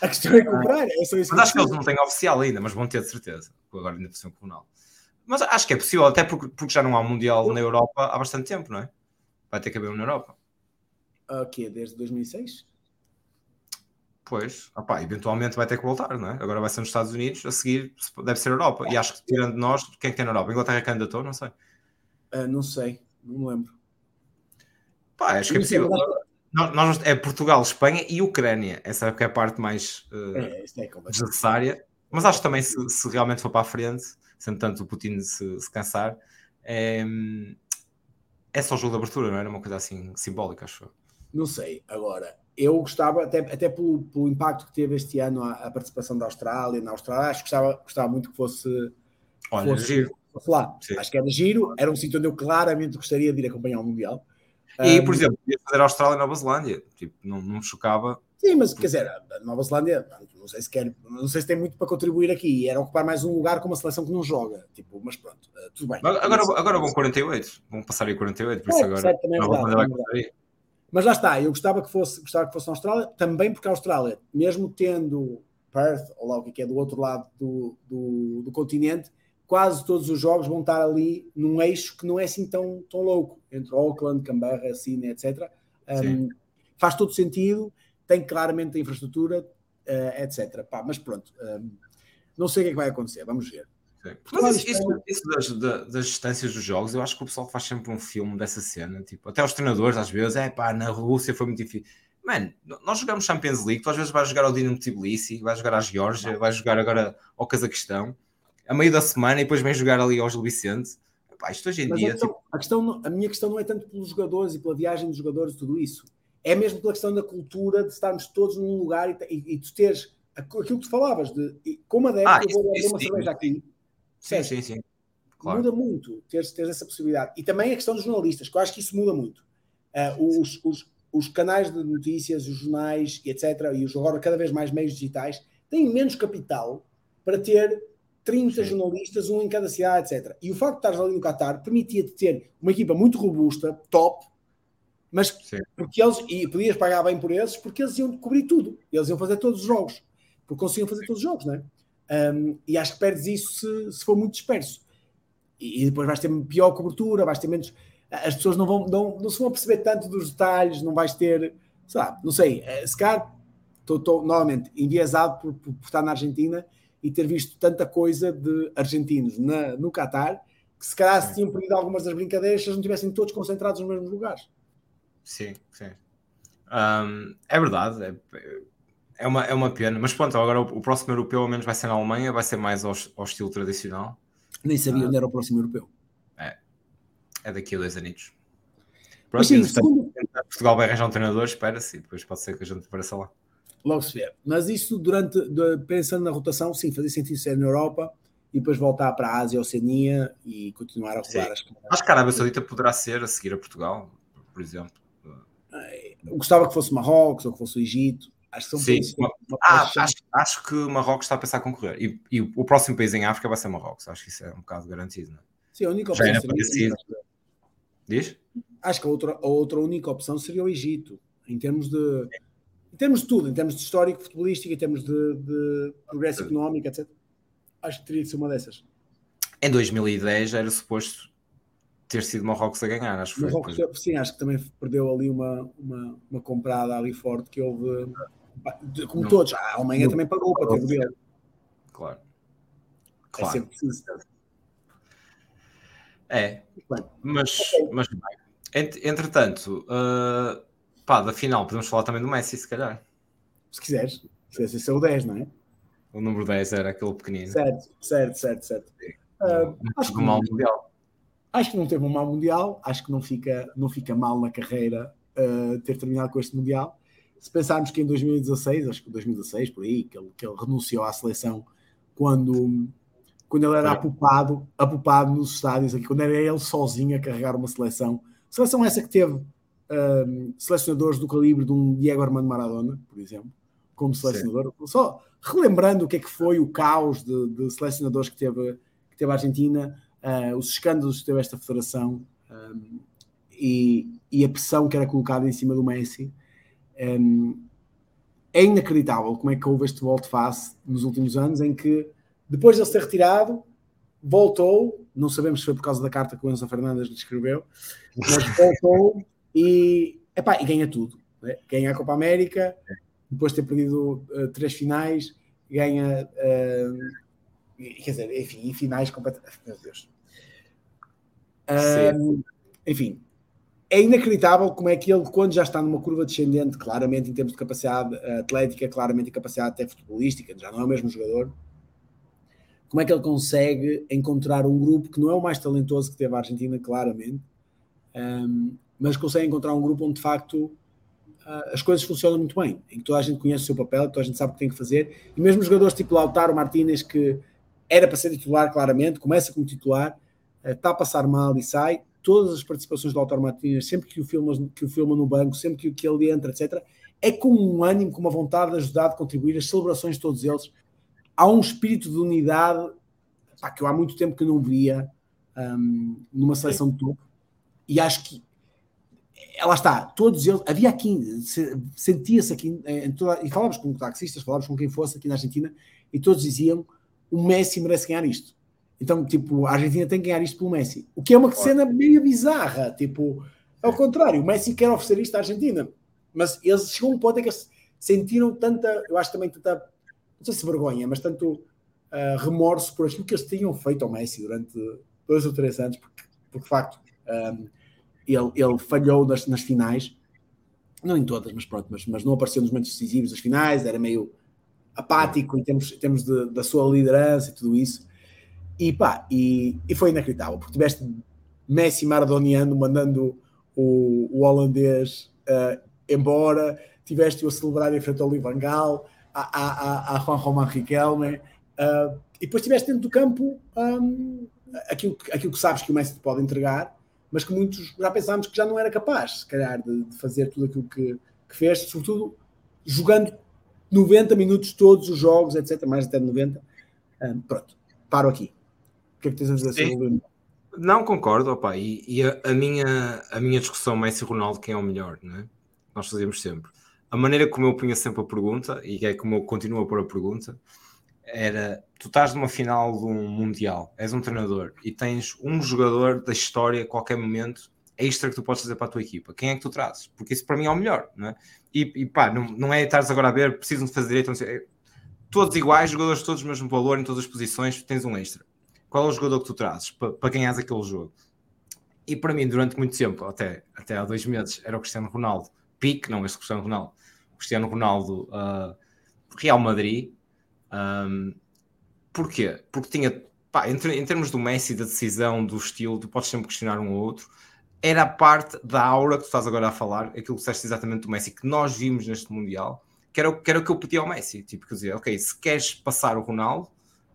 A questão é comprar, é só isso. Mas acho que eles não têm oficial ainda, mas vão ter de certeza, agora ainda por cima. Mas acho que é possível, até porque, porque já não há Mundial na Europa há bastante tempo, não é? Vai ter que haver um na Europa. O quê? Desde 2006? Pois, opá, eventualmente vai ter que voltar, não é? Agora vai ser nos Estados Unidos, a seguir deve ser a Europa. E acho que tirando nós, quem é que tem na Europa? Inglaterra é candidatou? Não sei. Uh, não sei, não me lembro. Pá, acho que é possível. Nós, nós, é Portugal, Espanha e Ucrânia. Essa é, é a parte mais uh, é, é necessária. Mas acho também se, se, realmente for para a frente, sendo tanto o Putin se, se cansar, é, é só jogo de abertura, não era uma coisa assim simbólica, acho. Não sei. Agora, eu gostava, até, até pelo, pelo impacto que teve este ano a, a, participação da Austrália, na Austrália, acho que gostava, gostava muito que fosse, Olha, fosse, lá. Sim. Acho que era giro, era um sítio onde eu claramente gostaria de ir acompanhar o Mundial. E, por exemplo, ia fazer Austrália e Nova Zelândia, tipo, não, não me chocava. Sim, mas quer dizer, a Nova Zelândia, não sei se quer, não sei se tem muito para contribuir aqui, era ocupar mais um lugar com uma seleção que não joga, tipo, mas pronto, eh, tudo bem. Agora, agora vão 48, vão passar aí 48, por isso é, agora. Certo, também é verdade, é mas lá está, eu gostava que fosse, gostava que fosse na Austrália, também porque a Austrália, mesmo tendo Perth, ou lá o que é do outro lado do, do, do continente, quase todos os jogos vão estar ali num eixo que não é assim tão, tão louco, entre Auckland, Canberra, Sydney, etc. Um, faz todo sentido, tem claramente a infraestrutura, uh, etc. Pá, mas pronto, um, não sei o que é que vai acontecer, vamos ver. Mas isso, isso, isso das, das, distâncias dos jogos, eu acho que o pessoal faz sempre um filme dessa cena, tipo, até os treinadores às vezes, é pá, na Rússia foi muito difícil. Mano, nós jogamos Champions League, tu às vezes vais jogar ao Dinamo Tbilisi, vais jogar à Geórgia, vais jogar agora ao Cazaquistão a meio da semana e depois vem jogar ali ao Gil Vicente. Epá, isto hoje em Mas dia. A, questão, tipo... a, questão, a minha questão não é tanto pelos jogadores e pela viagem dos jogadores e tudo isso. É mesmo pela questão da cultura de estarmos todos num lugar e, e, e tu teres aquilo que tu falavas, de como adepto, ah, eu vou abrir uma cerveja aqui. Sim, sim, sim. Claro. Muda muito teres, teres essa possibilidade. E também a questão dos jornalistas, que eu acho que isso muda muito. Uh, os, os, os canais de notícias, os jornais, etc., e os agora cada vez mais meios digitais, têm menos capital para ter 30 Sim. jornalistas, um em cada cidade, etc. E o facto de estares ali no Qatar permitia-te ter uma equipa muito robusta, top, mas Sim. porque eles, e podias pagar bem por esses, porque eles iam cobrir tudo, eles iam fazer todos os jogos, porque conseguiam fazer todos os jogos, não é? Um, e acho que perdes isso se, se for muito disperso. E, e, depois vais ter pior cobertura, vais ter menos. As pessoas não vão, não, não se vão perceber tanto dos detalhes, não vais ter, sei lá, não sei, eh, se calhar estou novamente enviesado por, por, por estar na Argentina e ter visto tanta coisa de argentinos na, no Qatar que se calhar se tinham perdido algumas das brincadeiras se eles não estivessem todos concentrados nos mesmos lugares. Sim, sim. Um, é verdade, é, é, uma, é uma pena. Mas pronto, agora o, o, próximo europeu ao menos vai ser na Alemanha, vai ser mais ao, ao estilo tradicional. Nem sabia onde era o próximo europeu. É, é daqui a dois anos. Pronto, sim, segundo... Portugal vai arranjar um treinador, espera-se, e depois pode ser que a gente apareça lá logo se vê. Mas isso, durante, de, pensando na rotação, sim, fazia sentido ser na Europa e depois voltar para a Ásia Oceania e continuar a rodar as Acho que a Arábia Saudita poderá ser a seguir a Portugal, por exemplo. Eu gostava que fosse Marrocos ou que fosse o Egito. Acho que são Sim, uma ah, acho, acho, que Marrocos está a pensar a concorrer. E, e, o próximo país em África vai ser Marrocos. Acho que isso é um bocado garantido. Não é? Sim, a única opção Já seria seria Diz? Acho que a outra, a outra única opção seria o Egito, em termos de em termos de tudo, em termos de histórico, futebolístico, em termos de, de progresso económico, etc. Acho que teria de ser uma dessas. Em 2010 era suposto ter sido Marrocos a ganhar, acho que foi. Marrocos, sim, acho que também perdeu ali uma, uma, uma comprada ali forte que houve. Como não, todos, a Alemanha não, também pagou para ter dele. Claro. Claro. É sempre preciso. É, mas, mas entretanto, uh, Pá, da final, podemos falar também do Messi, se calhar. Se quiseres. Se esse é o 10, não é? O número 10 era aquele pequenino. Certo, certo, certo, certo. Uh, acho que, mundial. Acho que não teve um mau mundial, acho que não fica, não fica mal na carreira uh, ter terminado com este mundial. Se pensarmos que em 2016, acho que 2016, por aí, que ele, que ele renunciou à seleção quando, quando ele era apupado, apupado nos estádios aqui, quando era ele sozinho a carregar uma seleção. Seleção essa que teve um, selecionadores do calibre de um Diego Armando Maradona, por exemplo, como selecionador. Sim. Só relembrando o que é que foi o caos de, de selecionadores que teve, que teve a Argentina, uh, os escândalos que teve esta federação um, e, e, a pressão que era colocada em cima do Messi. Um, é inacreditável como é que houve este volte-face nos últimos anos em que, depois de ele ser retirado, voltou, não sabemos se foi por causa da carta que o Enzo Fernandes lhe escreveu, mas voltou e, epá, e ganha tudo. Né? Ganha a Copa América, depois de ter perdido uh, três finais, ganha. Uh, quer dizer, enfim, finais completamente. Meu Deus. Uh, enfim, é inacreditável como é que ele, quando já está numa curva descendente, claramente em termos de capacidade atlética, claramente em capacidade até futebolística, já não é o mesmo jogador, como é que ele consegue encontrar um grupo que não é o mais talentoso que teve a Argentina, claramente, um, mas consegue encontrar um grupo onde de facto ah, as coisas funcionam muito bem, em que toda a gente conhece o seu papel, toda a gente sabe o que tem que fazer, e mesmo jogadores tipo Lautaro Martínez que era para ser titular, claramente, começa como titular, está a passar mal e sai. Todas as participações do Autor Martínez, sempre que o filma, que o filma no banco, sempre que, que ele entra, etc., é com um ânimo, com uma vontade de ajudar, de contribuir, as celebrações de todos eles. Há um espírito de unidade pá, que eu há muito tempo que não via um, numa seleção de topo. E acho que ela está, todos eles, havia aqui, sentia-se aqui, em toda, e falávamos com taxistas, falávamos com quem fosse aqui na Argentina, e todos diziam: o Messi merece ganhar isto. Então, tipo, a Argentina tem que ganhar isto pelo Messi. O que é uma cena meio bizarra, tipo, ao contrário, o Messi quer oferecer isto à Argentina, mas eles chegou a um ponto em que sentiram tanta, eu acho também tanta, não sei se vergonha, mas tanto uh, remorso por aquilo que eles tinham feito ao Messi durante dois ou três anos, porque, porque de facto. Um, ele, ele falhou nas, nas, finais, não em todas, mas pronto, mas, mas não apareceu nos momentos decisivos das finais, era meio apático em termos, em termos de, da sua liderança e tudo isso. E pá, e, e foi inacreditável, porque tiveste Messi maradoniano mandando o, o holandês uh, embora, tiveste-o a celebrar em frente ao Livangal, a, a, a, Juan Román Riquelme, uh, e depois tiveste dentro do campo um, aquilo, aquilo que sabes que o Messi te pode entregar, mas que muitos já pensámos que já não era capaz, se calhar, de, de fazer tudo aquilo que, que, fez, sobretudo jogando 90 minutos todos os jogos, etc., mais até 90. Um, pronto, paro aqui. O que é que tens a dizer sobre Não concordo, opa, e, e a, a, minha, a minha discussão Messi Ronaldo, quem é o melhor, não é? Nós fazemos sempre. A maneira como eu punha sempre a pergunta, e é como eu continuo a pôr a pergunta, era tu estás numa final de um mundial, és um treinador e tens um jogador da história a qualquer momento extra que tu podes fazer para a tua equipa. Quem é que tu trazes? Porque isso para mim é o melhor, não é? E, e pá, não, não é estares agora a ver, precisam de fazer direito, sei, é, todos iguais, jogadores todos do mesmo valor em todas as posições, tens um extra. Qual é o jogador que tu trazes para, para ganhares aquele jogo? E para mim, durante muito tempo, até, até há dois meses, era o Cristiano Ronaldo, pique, não este Cristiano Ronaldo, Cristiano Ronaldo, uh, Real Madrid, um, porquê? Porque tinha, pá, em, em, termos do Messi, da decisão, do estilo, tu podes sempre questionar um ou outro. Era parte da aura que tu estás agora a falar, aquilo que disseste exatamente do Messi, que nós vimos neste Mundial, que era, que era o que eu pedi ao Messi. Tipo, que dizia, ok, se queres passar o Ronaldo,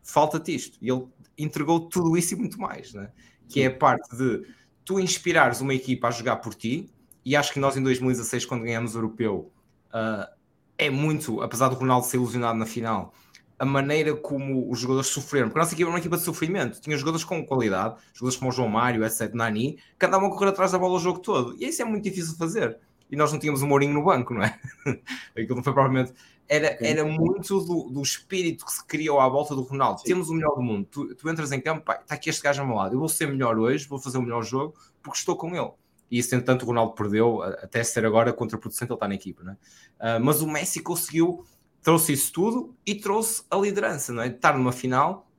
falta-te isto. E ele entregou tudo isso e muito mais, né? que é a parte de tu inspirares uma equipa a jogar por ti, e acho que nós em 2016, quando ganhamos o Europeu, uh, é muito, apesar do Ronaldo ser ilusionado na final, a maneira como os jogadores sofreram, porque a nossa equipa era uma equipa de sofrimento, tinha jogadores com qualidade, jogadores como o João Mário, etc, Nani, que andavam a correr atrás da bola o jogo todo, e isso é muito difícil de fazer. E nós não tínhamos o Mourinho no banco, não é? Aquilo não foi propriamente. Era, era muito do, do, espírito que se criou à volta do Ronaldo. Sim. Temos o melhor do mundo. Tu, tu entras em campo, está aqui este gajo ao meu lado. Eu vou ser melhor hoje, vou fazer o melhor jogo, porque estou com ele. E isso, entretanto, o Ronaldo perdeu, até ser agora contraproducente, ele está na equipa, não é? Uh, mas o Messi conseguiu trouxe isso tudo e trouxe a liderança, não é? De estar numa final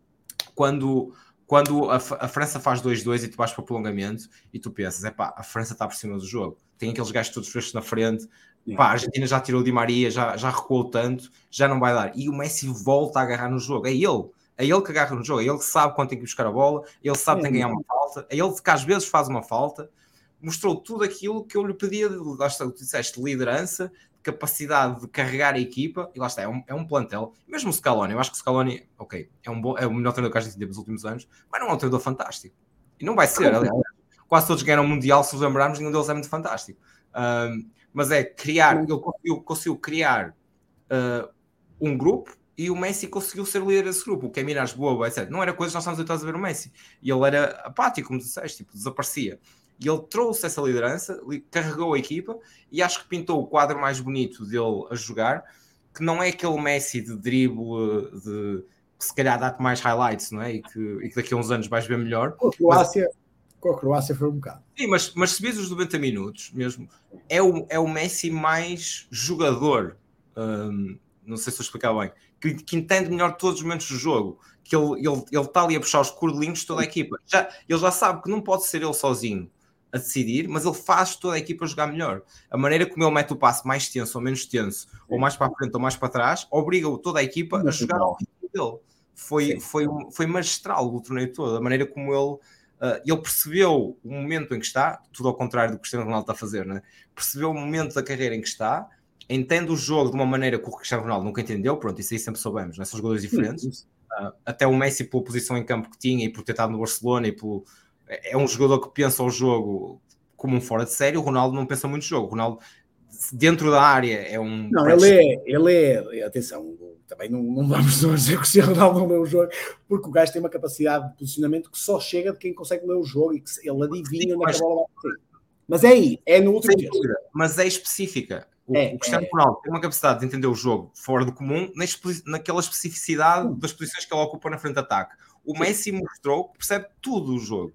quando, quando a, a França faz 2-2 e tu vais para o prolongamento e tu pensas, é pá, a França está por cima do jogo, tem aqueles gajos todos frescos na frente, pá, a Argentina já tirou Di Maria, já, já recuou tanto, já não vai dar. E o Messi volta a agarrar no jogo, é ele. É ele que agarra no jogo, é ele que sabe quando tem que buscar a bola, ele sabe que tem que ganhar uma falta, é ele que às vezes faz uma falta, mostrou tudo aquilo que eu lhe pedia, lá está, tu disseste, liderança, capacidade de carregar a equipa, e lá está, é um, é um plantel. Mesmo o Scaloni, eu acho que o Scaloni, ok, é, um bom, é o melhor treinador que a gente teve nos últimos anos, mas não é um treinador fantástico. E não vai ser, aliás, quase todos ganharam o Mundial, se os lembrarmos, nenhum deles é muito fantástico. Um, mas é criar, ele conseguiu, conseguiu criar uh, um grupo e o Messi conseguiu ser líder desse grupo, o que é Miras boa, etc. Não era coisa que nós estávamos habituados a ver o Messi. E ele era apático, como disseste, tipo, desaparecia. E ele trouxe essa liderança, carregou a equipa e acho que pintou o quadro mais bonito dele a jogar, que não é aquele Messi de drible, de que se calhar dá-te mais highlights, não é? E que, e que, daqui a uns anos vais ver melhor. Com a Croácia, mas, com a Croácia foi um bocado. Sim, mas, mas se vis os 90 minutos mesmo, é o, é o Messi mais jogador. Um, não sei se eu explicar bem, que, que, entende melhor todos os momentos do jogo, que ele, ele, ele está ali a puxar os cordelinhos de toda a equipa. Já, ele já sabe que não pode ser ele sozinho a decidir, mas ele faz toda a equipa jogar melhor. A maneira como ele mete o passe mais tenso ou menos tenso, Sim. ou mais para a frente ou mais para trás, obriga toda a equipa a jogar ao ritmo dele. Foi, foi, foi magistral o torneio todo, a maneira como ele. Uh, ele percebeu o momento em que está, tudo ao contrário do que o Cristiano Ronaldo está a fazer, né? percebeu o momento da carreira em que está, entende o jogo de uma maneira que o Cristiano Ronaldo nunca entendeu, pronto, isso aí sempre soubemos, né? são jogadores diferentes, Uh, até o Messi, pela posição em campo que tinha e por ter estado no Barcelona, e pelo, é, é um jogador que pensa o jogo como um fora de série. O Ronaldo não pensa muito jogo. O Ronaldo, dentro da área, é um. Não, ele é, ele é. Atenção, também não, não vamos dizer que o Cristiano Ronaldo não lê o jogo, porque o gajo tem uma capacidade de posicionamento que só chega de quem consegue ler o jogo e que ele adivinha na bola Mas é aí, é no último. Mas é específica. O, é, o Cristiano é. Ronaldo tem uma capacidade de entender o jogo fora do comum na, naquela especificidade das posições que ele ocupa na frente de ataque. O Messi mostrou que percebe tudo o jogo.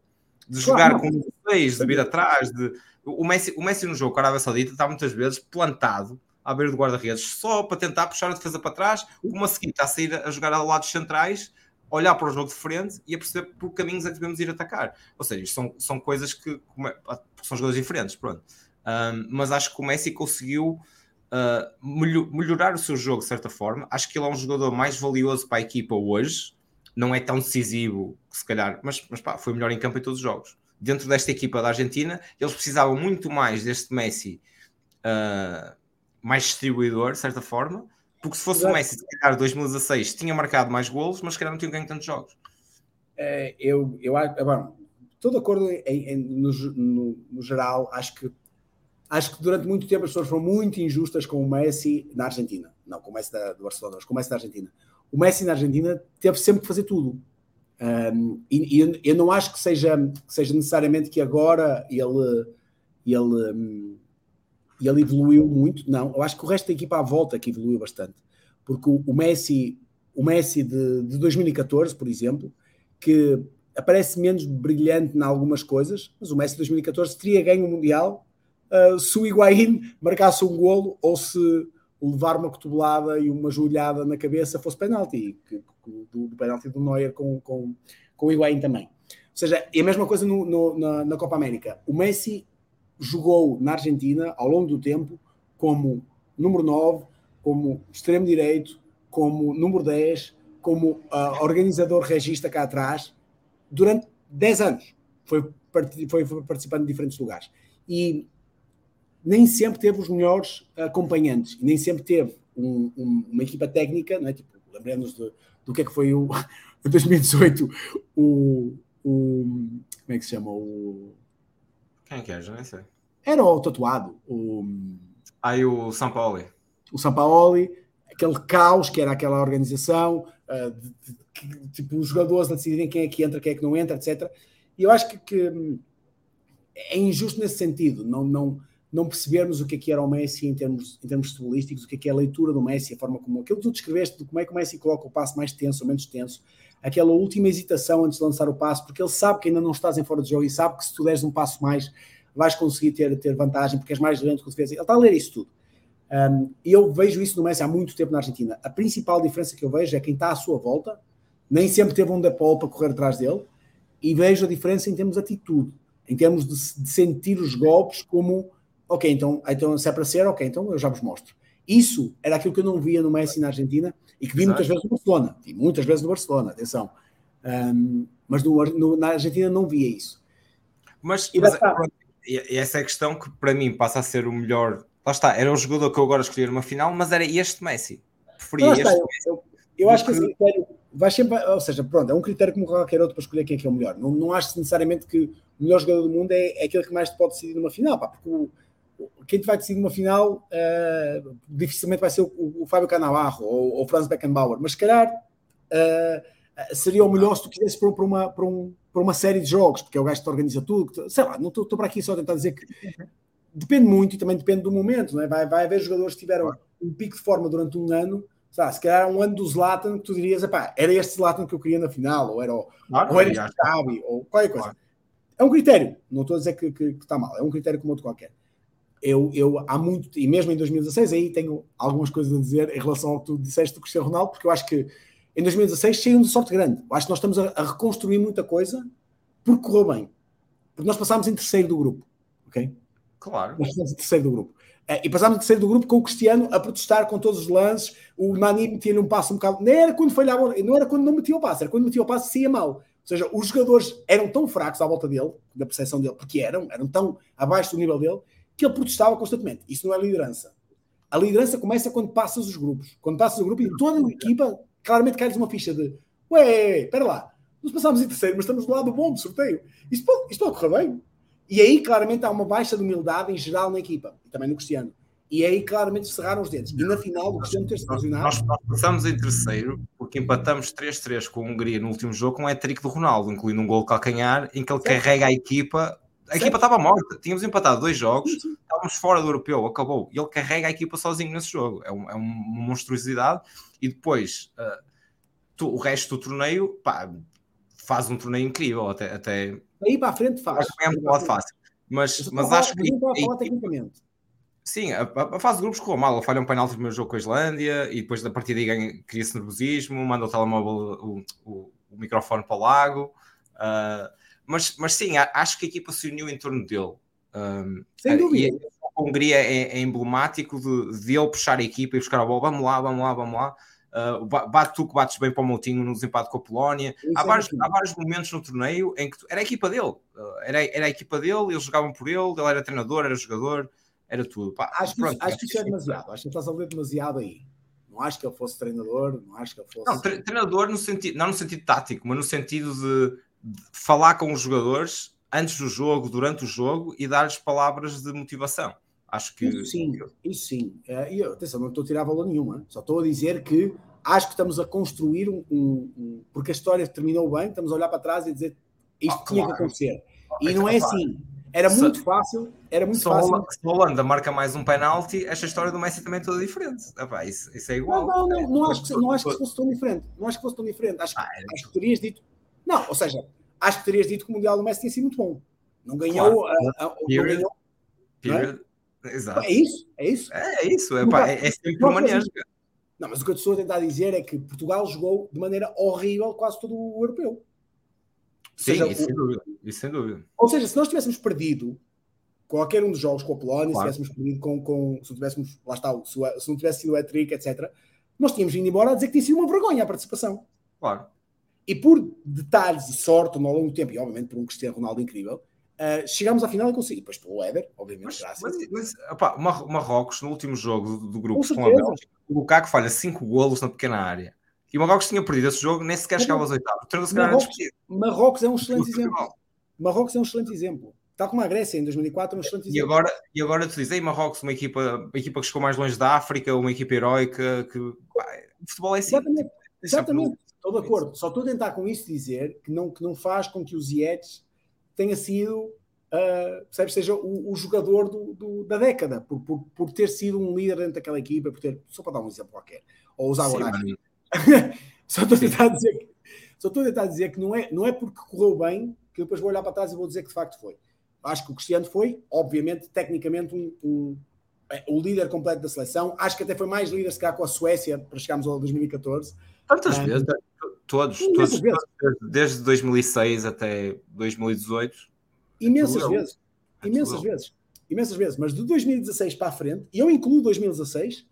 De jogar claro, com seis, de vir atrás, de... O Messi, o Messi no jogo com a Arábia Saudita está muitas vezes plantado à beira do guarda-redes, só para tentar puxar a defesa para trás, uma seguinte a sair a jogar a lados centrais, olhar para o jogo de frente e a perceber por caminhos é que devemos ir atacar. Ou seja, isto são, são coisas que são jogadores diferentes, pronto. Um, mas acho que o Messi conseguiu uh, melhorar o seu jogo de certa forma. Acho que ele é um jogador mais valioso para a equipa hoje. Não é tão decisivo, se calhar, mas, mas pá, foi melhor em campo em todos os jogos. Dentro desta equipa da Argentina, eles precisavam muito mais deste Messi uh, mais distribuidor, de certa forma, porque se fosse Exato. o Messi, se calhar 2016 tinha marcado mais golos, mas se calhar não tinha ganho tantos jogos. É, eu, eu acho, bom, estou de acordo em, em, no, no, no, geral, acho que acho que durante muito tempo as pessoas foram muito injustas com o Messi na Argentina. Não, com o Messi da, do Barcelona, mas com o Messi da Argentina. O Messi na Argentina teve sempre que fazer tudo. Um, e, e, eu não acho que seja, que seja necessariamente que agora ele, ele um, e ele evoluiu muito. Não, eu acho que o resto da equipa à volta que evoluiu bastante. Porque o, o Messi, o Messi de, de 2014, por exemplo, que aparece menos brilhante em algumas coisas, mas o Messi de 2014 teria ganho o Mundial uh, se o Higuaín marcasse um golo ou se levar uma cotovelada e uma joelhada na cabeça fosse penalti, que, que, do, do penalti do Neuer com, com, com o Higuaín também. Ou seja, é a mesma coisa no, no, na, na Copa América. O Messi jogou na Argentina ao longo do tempo como número 9, como extremo direito, como número 10, como uh, organizador regista cá atrás, durante 10 anos. Foi, foi, participando de diferentes lugares. E nem sempre teve os melhores acompanhantes, nem sempre teve um, um, uma equipa técnica, não é? tipo, lembramos do que é que foi o, em 2018 o, o como é que se chama o quem é que é? Já nem sei. Era o tatuado. O... Aí o São Paulo. O São Paulo, aquele caos que era aquela organização, uh, de, de, de, tipo, os jogadores a decidirem quem é que entra, quem é que não entra, etc. E eu acho que, que é injusto nesse sentido, não, não, não percebermos o que é que era o Messi em termos, em termos futebolísticos, o que é que é a leitura do Messi, a forma como aquilo que tu descreveste, de como é que o Messi coloca o passo mais tenso ou menos tenso, aquela última hesitação antes de lançar o passo, porque ele sabe que ainda não estás em fora de jogo e sabe que se tu deres um passo mais, vais conseguir ter, ter vantagem porque és mais lento que o defesa. Ele está a ler isso tudo. Um, e eu vejo isso no Messi há muito tempo na Argentina. A principal diferença que eu vejo é quem está à sua volta, nem sempre teve um Depol para correr atrás dele, e vejo a diferença em termos de atitude, em termos de, de sentir os golpes como, ok, então, então se é para ser, ok, então eu já vos mostro. Isso era aquilo que eu não via no Messi na Argentina e que vi Exato. muitas vezes no Barcelona. Vi muitas vezes no Barcelona, atenção. Um, mas no, no, na Argentina não via isso. Mas, mas e essa é a questão que para mim passa a ser o melhor. Lá está, era o jogador que eu agora escolhi numa final, mas era este Messi. Preferia este está, Messi. Eu, eu, acho que esse critério vai sempre, ou seja, pronto, é um critério como qualquer outro para escolher quem é que é o melhor. Não, não acho necessariamente que o melhor jogador do mundo é, é aquele que mais te pode decidir numa final, pá, porque o, quem te vai decidir numa final uh, dificilmente vai ser o, o, Fábio Canavarro ou, ou o Franz Beckenbauer, mas se calhar uh, seria o melhor se tu quisesse por, por, uma, por um para uma série de jogos, porque é o gajo que te organiza tudo. sei lá, não estou para aqui só a tentar dizer que depende muito e também depende do momento, não é? Vai, vai haver jogadores que tiveram um pico de forma durante um ano, sabe, se calhar um ano do Zlatan que tu dirias, era este Zlatan que eu queria na final, ou era, o, claro, ou era este Xavi, ou qualquer coisa. Claro. É um critério, não estou a dizer que, que, que, está mal, é um critério como outro qualquer. Eu, eu há muito, e mesmo em 2016, aí tenho algumas coisas a dizer em relação ao que tu disseste do Cristiano Ronaldo, porque eu acho que em 2016 saíram de sorte grande. Eu acho que nós estamos a, a, reconstruir muita coisa porque correu bem. Porque nós passámos em terceiro do grupo. Ok? Claro. Nós passámos em terceiro do grupo. Eh, e passámos em terceiro do grupo com o Cristiano a protestar com todos os lances. O Nani metia-lhe um passo um bocado. Não era quando falhava, não era quando não metia o passo, era quando metia o passo se ia mal. Ou seja, os jogadores eram tão fracos à volta dele, da percepção dele, porque eram, eram tão abaixo do nível dele, que ele protestava constantemente. Isso não é liderança. A liderança começa quando passas os grupos. Quando passas o grupo e toda a equipa claramente cai-lhes uma ficha de Ué, espera lá, nós passámos em terceiro, mas estamos do lado bom do sorteio. Isto pode, isto pode correr bem. E aí, claramente, há uma baixa de humildade em geral na equipa, e também no Cristiano. E aí, claramente, cerraram os dedos. E na final, o Cristiano ter-se lesionado. Nós, nós passamos em terceiro, porque empatamos 3-3 com a Hungria no último jogo, com um hat-trick do Ronaldo, incluindo um gol calcanhar, em que ele certo. carrega a equipa. A equipa estava morta, tínhamos empatado dois jogos, estávamos fora do europeu, acabou. E ele carrega a equipa sozinho nesse jogo. É, um, é uma monstruosidade. E depois, uh, tu, o resto do torneio, pá, faz um torneio incrível. Até, até... Aí para a frente faz. É um fácil. Mas, mas acho que. Sim, a, a, fase de grupos correu mal. Ele falha um penalti no primeiro jogo com a Islândia e depois da partida cria-se nervosismo, manda o telemóvel, o, o, o microfone para o lago. Uh, mas, mas sim, acho que a equipa se uniu em torno dele. Um, Sem dúvida. E a Hungria é, é emblemático de, de ele puxar a equipa e buscar a bola. Vamos lá, vamos lá, vamos lá. Uh, bate tu que bates bem para o Moutinho no desempate com a Polónia. Há vários, há vários, momentos no torneio em que tu, era a equipa dele, uh, era, era a equipa dele, eles jogavam por ele, ele era treinador, era jogador, era tudo. Pá, acho, que, pronto, acho que isso é demasiado, acho que estás a ler demasiado aí. Não acho que ele fosse treinador, não acho que ele fosse. Não, treinador no sentido, não no sentido tático, mas no sentido de falar com os jogadores antes do jogo, durante o jogo e dar-lhes palavras de motivação. Acho que. Isso sim, isso sim. Uh, e atenção, não estou a tirar valor nenhuma, só estou a dizer que acho que estamos a construir um, um, um, Porque a história terminou bem, estamos a olhar para trás e dizer isto ah, tinha claro. que acontecer. E não é assim. Era muito fácil, era muito se fácil. Se a Holanda marca mais um penalti, esta história do Messi também é toda diferente. Epá, isso, isso, é igual. Não, não, não, não acho que, não acho que fosse tão diferente. Não acho que fosse tão diferente. Acho, ah, é acho que terias dito. Não, ou seja, acho que terias dito que o Mundial do Messi tinha sido muito bom. Não ganhou. Claro. A, a, Period. Não Period. É? Exato. É isso, é isso. É, é isso, é, pá, é, é sempre uma nesga. Não, mas o que eu estou a tentar dizer é que Portugal jogou de maneira horrível quase todo o europeu. Sim, seja, isso, o... sem dúvida, isso sem dúvida. Ou seja, se nós tivéssemos perdido qualquer um dos jogos com a Polónia, claro. se tivéssemos perdido com, com se não tivéssemos, lá está, se, se não tivesse sido o hat etc., nós tínhamos vindo embora a dizer que tinha sido uma vergonha a participação. Claro. E por detalhes e sorte ao longo do tempo, e obviamente por um Cristiano Ronaldo incrível, Uh, chegámos à final e consegui. Depois pelo Éder, obviamente. Mas, mas, mas opa, Marrocos, no último jogo do, do grupo com, com a Bélgica, o Lukaku falha 5 golos na pequena área. E o Marrocos tinha perdido esse jogo, nem sequer chegava aos oitavos. Marrocos, Marrocos é um excelente exemplo. Marrocos é um excelente exemplo. Está como a Grécia em 2004, é um excelente exemplo. E agora, e agora tu dizes, Marrocos, uma equipa, uma equipa que chegou mais longe da África, uma equipa heroica, que pá, o futebol é assim. Exatamente, exatamente. Estou de acordo. Só estou a tentar com isso dizer que não, que não faz com que o Ziyech tenha sido uh, percebes, seja o, o jogador do, do, da década, por, por, por, ter sido um líder dentro daquela equipa, por ter, só para dar um exemplo qualquer, ou usar o só estou a tentar dizer que, só estou a tentar dizer que não é, não é porque correu bem que depois vou olhar para trás e vou dizer que de facto foi. Acho que o Cristiano foi, obviamente, tecnicamente, um, um, é, o líder completo da seleção. Acho que até foi mais líder se calhar com a Suécia para chegarmos ao 2014. Tantas um, vezes, todos, todos, todos, desde 2006 até 2018 Imensas vezes. Imensas vezes. Imensas vezes. Mas de 2016 para a frente, e eu incluo 2016,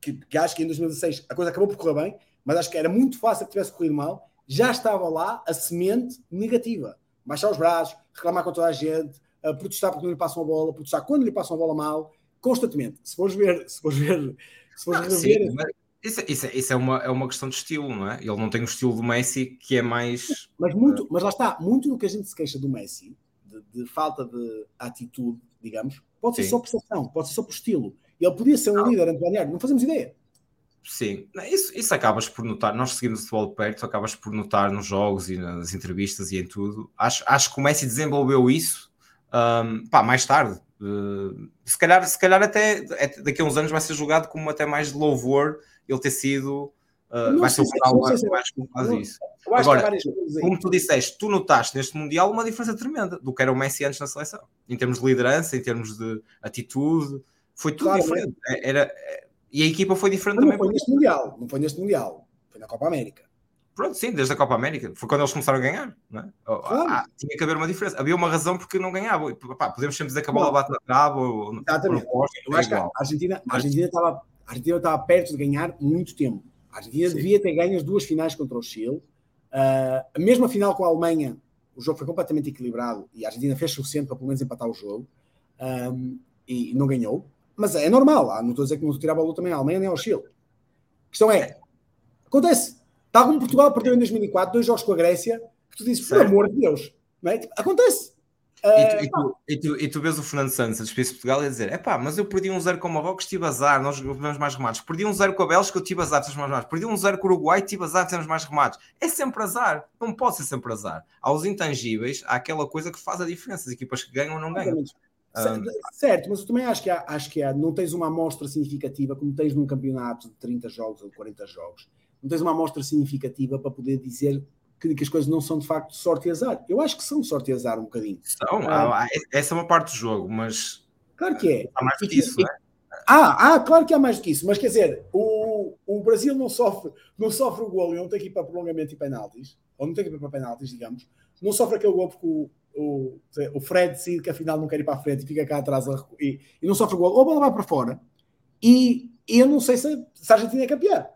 que, que, acho que em 2016 a coisa acabou por correr bem, mas acho que era muito fácil que tivesse corrido mal, já estava lá a semente negativa. Baixar os braços, reclamar com toda a gente, uh, protestar porque não lhe passam a bola, protestar quando lhe passam a bola mal, constantemente. Se fores ver, se fores ver, se fores ah, rever. Sim, isso, isso, isso, é, uma, é uma questão de estilo, não é? Ele não tem o estilo do Messi que é mais. Mas, muito, mas lá está, muito do que a gente se queixa do Messi de, de falta de atitude, digamos, pode ser Sim. só percepção, pode ser só por estilo. Ele podia ser um não. líder anti não fazemos ideia. Sim, isso, isso acabas por notar. Nós seguimos o futebol de perto, acabas por notar nos jogos e nas entrevistas e em tudo. Acho, acho que o Messi desenvolveu isso um, pá, mais tarde. Uh, se, calhar, se calhar até é, daqui a uns anos vai ser julgado como até mais de louvor ele ter sido Uh, vai ser o final mais, mais que faz isso. Agora, como tu disseste, tu notaste neste Mundial uma diferença tremenda do que era o Messi antes na seleção, em termos de liderança, em termos de atitude, foi tudo claro, diferente. É. Era, e a equipa foi diferente não, também. Não foi neste Mundial, não foi neste Mundial, foi na Copa América. Pronto, sim, desde a Copa América. Foi quando eles começaram a ganhar. Não é? Oh, claro. ah, tinha que haver uma diferença. Havia uma razão porque não ganhavam. podemos sempre dizer que a bola bate na trave. Ou, Exatamente. Ou, Eu acho que a Argentina, a Argentina, estava, a Argentina estava perto de ganhar muito tempo. A Argentina Sim. devia ter ganho as duas finais contra o Chile. Uh, a mesma final com a Alemanha, o jogo foi completamente equilibrado e a Argentina fez suficiente para pelo menos empatar o jogo um, e não ganhou. Mas é normal, não estou a dizer que não tirava a luta também à Alemanha nem ao Chile. A questão é, acontece. Tal como Portugal perdeu em 2004, dois jogos com a Grécia, que tu dizes, por amor de Deus, não é? Acontece. E tu, e, tu, e, tu, e tu, vês o Fernando Santos a despedir Portugal e a dizer: é pá, mas eu perdi um zero com o Marrocos, tive azar, nós tivemos mais remates. Perdi um zero com a Bélgica, eu tive azar, tivemos mais remates. Perdi um zero com o Uruguai, tive azar, tivemos mais remates. É sempre azar, não pode ser sempre azar. Há os intangíveis, há aquela coisa que faz a diferença, as equipas que ganham ou não ganham. Um... Certo, mas eu também acho que, há, acho que há, não tens uma amostra significativa como tens num campeonato de 30 jogos ou 40 jogos. Não tens uma amostra significativa para poder dizer que, que, as coisas não são de facto sorte e azar. Eu acho que são sorte e azar um bocadinho. São, ah, essa é uma parte do jogo, mas. Claro que é. Há mais do que isso, não é? Ah, ah, claro que há mais do que isso, mas quer dizer, o, o Brasil não sofre, não sofre o gol e não tem que ir para prolongamento e penaltis, ou não tem que ir para penaltis, digamos, não sofre aquele gol porque o, o, o Fred decide que afinal não quer ir para a frente e fica cá atrás e, e não sofre o gol, ou a bola vai para fora. E, e eu não sei se, se a Argentina é campeã.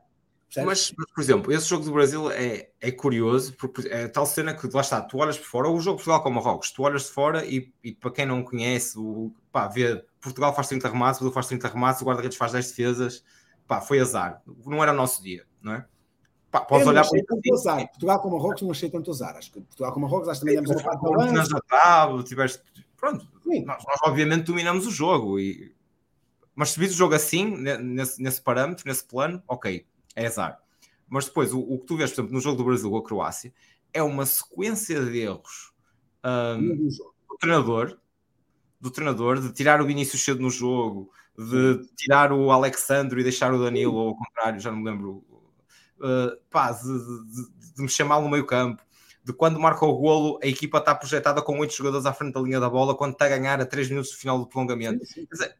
Mas, mas, por exemplo, esse jogo do Brasil é, é curioso, porque é tal cena que lá está, tu olhas por fora, ou o jogo de Portugal com Marrocos, tu olhas de fora e, e para quem não conhece, o, pá, vê Portugal faz 30 remates, o Brasil faz 30 remates, o guarda-redes faz 10 defesas, pá, foi azar, não era o nosso dia, não é? Pá, podes olhar para tanto azar. Portugal com Marrocos não achei tanto azar. Acho que Portugal com Marrocos, acho que também demos a parte tiveste, pronto, nós, nós, obviamente dominamos o jogo e mas se vis o jogo assim, nesse, nesse parâmetro, nesse plano, ok, é azar. Mas depois, o, o, que tu vês, por exemplo, no jogo do Brasil com a Croácia, é uma sequência de erros um, do treinador, do treinador, de tirar o Vinícius cedo no jogo, de tirar o Alexandre e deixar o Danilo, ou ao contrário, já não me lembro, uh, pá, de, de, de me chamar no meio campo, de quando marca o golo, a equipa está projetada com oito jogadores à frente da linha da bola, quando está a ganhar a 3 minutos do final do prolongamento. Dizer,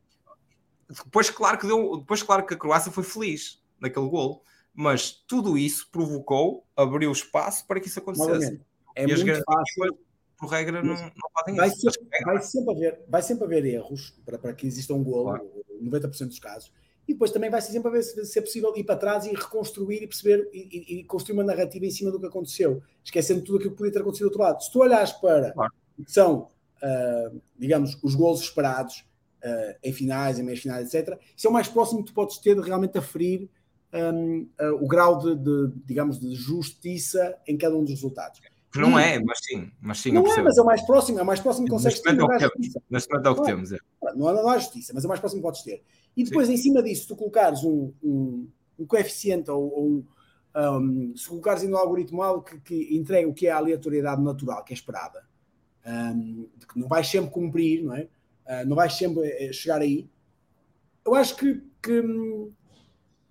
depois, claro que deu, depois, claro que a Croácia foi feliz naquele golo, mas tudo isso provocou, abriu espaço para que isso acontecesse. É e muito fácil. Por regra, não, não podem vai, ser, vai, sempre haver, vai sempre haver erros para, para que exista um golo, claro. 90% dos casos. E depois também vai sempre haver se é possível ir para trás e reconstruir e perceber e, e, e, construir uma narrativa em cima do que aconteceu, esquecendo tudo aquilo que podia ter acontecido do outro lado. Se tu olhares para claro. são, uh, digamos, os golos esperados uh, em finais, em meias finais, etc., isso é o mais próximo que tu podes ter de realmente aferir um, uh, o grau de, de, digamos, de justiça em cada um dos resultados. Que não e, é, mas sim, mas sim. Não é, mas é o mais próximo, é o mais próximo que consegues ter. Neste momento é o que temos. É. Não, não há justiça, mas é o mais próximo que podes ter. E depois, sim. em cima disso, tu colocares um, um, um coeficiente ou, ou um, um, se colocares no algoritmo algo que, que entrega o que é a aleatoriedade natural, que é esperada, um, que não vais sempre cumprir, não é? Uh, não vais sempre eh, chegar aí. Eu acho que, que hum,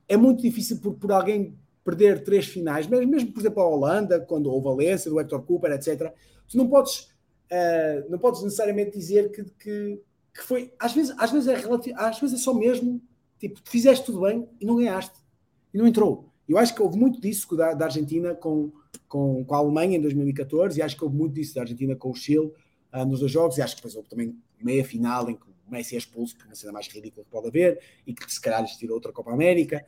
é muito difícil por, por alguém perder três finais, mesmo, mesmo por exemplo a Holanda, quando houve Valência, do Hector Cooper, etc. Tu não podes, uh, não podes necessariamente dizer que, que, que, foi. Às vezes, às, vezes é relativo, às vezes é só mesmo tipo, fizeste tudo bem e não ganhaste, e não entrou. Eu acho que houve muito disso da, da Argentina com, com, com, a Alemanha em 2014, e acho que houve muito disso da Argentina com o Chile uh, nos dois jogos, e acho que depois houve também meia final em que o Messi é expulso, porque é cena mais ridícula que pode haver, e que se calhar lhes tirou outra Copa América.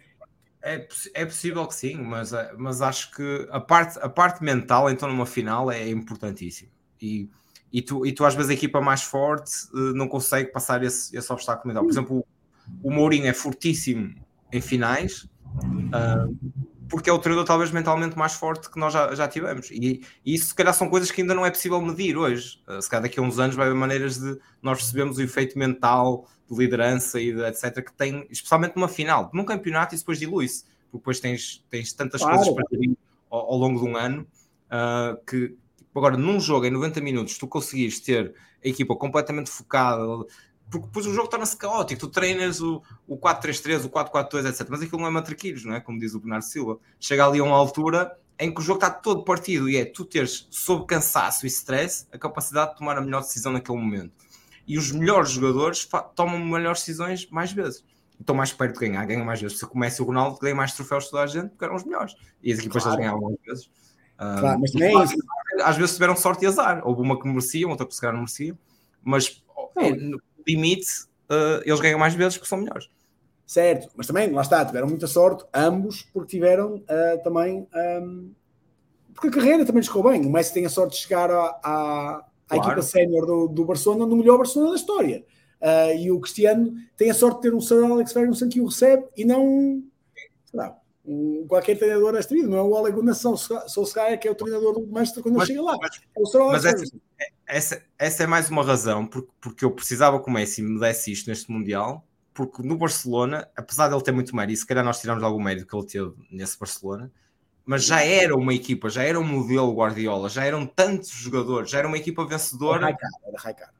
É, é possível que sim, mas, eh, mas acho que a parte, a parte mental, então, numa final é importantíssima. E, e, tu, e tu, às vezes, a equipa mais forte eh, não consegue passar esse, esse obstáculo mental. Por exemplo, o, o Mourinho é fortíssimo em finais, uh, porque é o treinador talvez mentalmente mais forte que nós já, já tivemos. E, e, isso, se calhar, são coisas que ainda não é possível medir hoje. Uh, se calhar daqui a uns anos vai haver maneiras de nós percebermos o efeito mental de liderança e de etc. que tem, especialmente numa final. Num campeonato isso depois dilui-se, porque depois tens, tens tantas claro. coisas para ter ao, ao, longo de um ano uh, que agora num jogo em 90 minutos tu conseguires ter a equipa completamente focada porque depois o jogo torna-se caótico. Tu treinas o, o 4-3-3, o 4-4-2, etc. Mas aquilo não é matraquilhos, não é? Como diz o Bernardo Silva. Chega ali a uma altura em que o jogo está todo partido e é tu teres, sob cansaço e stress, a capacidade de tomar a melhor decisão naquele momento. E os melhores jogadores tomam melhores decisões mais vezes. Estão mais perto de ganhar, ganham mais vezes. Se começa o Ronaldo, ganha mais troféus de toda a gente, porque eram os melhores. E as equipas claro. ganhavam mais vezes. Claro, uh, mas também é isso. Às vezes tiveram sorte e azar. Houve uma que mereciam, outra que se calhar não mereciam. Mas é, limite, uh, eles ganham mais vezes porque são melhores. Certo, mas também, lá está, tiveram muita sorte, ambos, porque tiveram uh, também. Um, porque a carreira também lhes bem. O Messi tem a sorte de chegar à claro. equipa sénior do, do Barcelona no melhor Barcelona da história. Uh, e o Cristiano tem a sorte de ter um Sir Alex Ferguson que o recebe e não lá, um, qualquer treinador nesta vida, não é o Ole Gunnar Solskjaer que é o treinador do Manchester quando mas, chega lá. Mas, é o mas essa, essa, essa, é mais uma razão porque, porque eu precisava que o Messi me desse isto neste Mundial, porque no Barcelona, apesar de ele ter muito mérito, e se calhar nós tiramos algum mérito que ele teve nesse Barcelona, mas já era uma equipa, já era um modelo Guardiola, já eram tantos jogadores, já era uma equipa vencedora. Era Raikar, era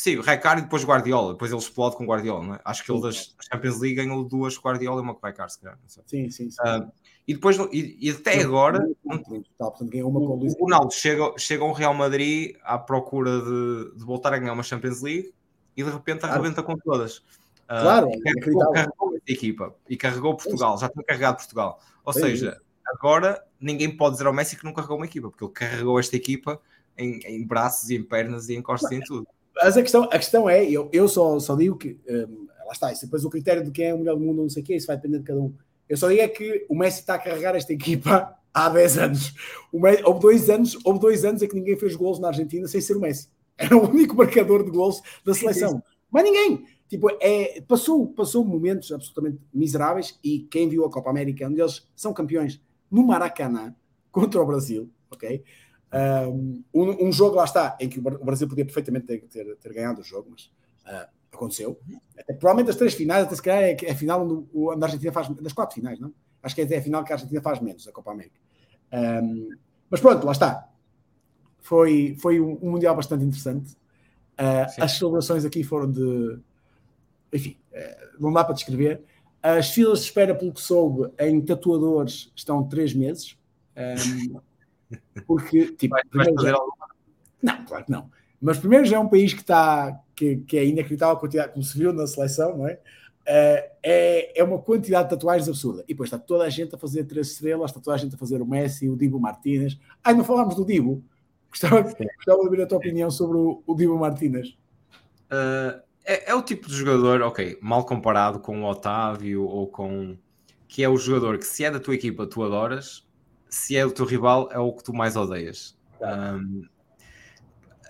Sim, o Raikar e depois Guardiola, depois ele explode com Guardiola, não é? Acho que ele das Champions League ganhou duas Guardiola e uma com Raikar, se calhar. Sim, sim, sim. Uh, e depois, e, e até agora, o Ronaldo chega, chega ao Real Madrid à procura de, de, voltar a ganhar uma Champions League e de repente arrebenta com todas. Uh, claro, e carregou, carregou a equipa e carregou Portugal, já tinha carregado Portugal. Ou seja, agora ninguém pode dizer ao Messi que não carregou uma equipa, porque ele carregou esta equipa em, em braços e em pernas e em costas e em tudo. Mas a questão, a questão é, eu, eu só, só digo que um, lá está, isso depois o critério de quem é o melhor do mundo, não sei o quê, isso vai depender de cada um. Eu só digo é que o Messi está a carregar esta equipa há 10 anos. Messi, houve dois anos, houve dois anos em que ninguém fez gols na Argentina sem ser o Messi. Era o único marcador de gols da seleção. Mas ninguém. Tipo, é, passou, passou momentos absolutamente miseráveis e quem viu a Copa América, onde eles são campeões no Maracanã contra o Brasil, ok? Um, um, jogo lá está, em que o Brasil podia perfeitamente ter, ter, ter ganhado o jogo, mas uh, aconteceu. Até, provavelmente as três finais, até se calhar é, é a final onde, onde, a Argentina faz, das quatro finais, não? Acho que é até a final que a Argentina faz menos, a Copa América. Um, mas pronto, lá está. Foi, foi um, um Mundial bastante interessante. Uh, as celebrações aqui foram de. Enfim, uh, não dá para descrever. As filas de espera, pelo que soube, em tatuadores estão três meses. Um, porque, tipo, vai, fazer Não, claro que não. Mas primeiro já é um país que está que, que é inacreditável a quantidade, como se viu na seleção, não é? Uh, é, é uma quantidade de tatuagens absurda. E depois está toda a gente a fazer três estrelas, está toda a gente a fazer o Messi, o Divo Martínez. Ai, não falámos do Divo. Gostava, gostava de ouvir a tua opinião sobre o, o Divo Martínez. Uh, é, é, o tipo de jogador, ok, mal comparado com o Otávio ou com. que é o jogador que, se é da tua equipa, tu adoras, se é o teu rival, é o que tu mais odeias. Um,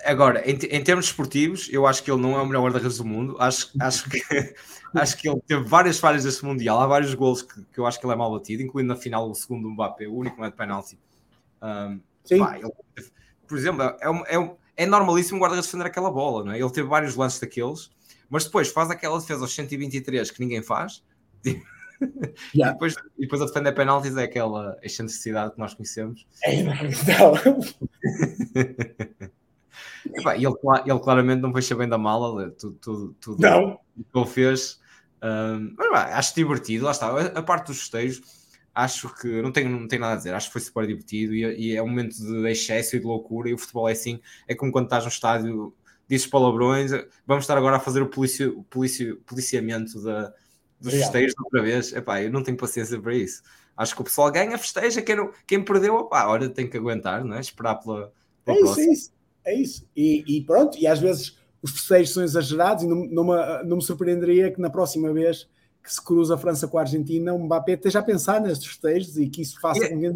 agora, em, em, termos esportivos, eu acho que ele não é o melhor guarda-redes do mundo. Acho, acho, que, acho que ele teve várias falhas deste Mundial. Há vários gols que, que, eu acho que ele é mal batido, incluindo na final o segundo Mbappé, o único não é de penalti. Um, pá, ele, por exemplo, é, é, é normalíssimo o guarda-redes defender aquela bola, não é? Ele teve vários lances daqueles, mas depois faz aquela defesa aos 123 que ninguém faz. Yeah. E, depois, e depois a defender penaltis é aquela excentricidade que nós conhecemos. É inacreditável. e ele, ele claramente não fecha bem da mala, tudo, tudo, tudo não. que ele fez. Um, mas, bah, acho divertido, lá está. A, parte dos festejos, acho que não tenho, não tenho nada a dizer, acho que foi super divertido e, e, é um momento de excesso e de loucura. E o futebol é assim, é como quando estás no estádio, dizes palavrões. Vamos estar agora a fazer o, o policiamento da dos Obrigado. festejos outra vez. Epá, eu não tenho paciência para isso. Acho que o pessoal ganha, festeja, quem, não, quem perdeu, opá, olha, tem que aguentar, não é? Esperar pela, pela é isso, é isso, é isso. E, e, pronto, e às vezes os festejos são exagerados e não, não, me, não me surpreenderia que na próxima vez que se cruza a França com a Argentina, o Mbappé esteja a pensar nestes festejos e que isso faça com que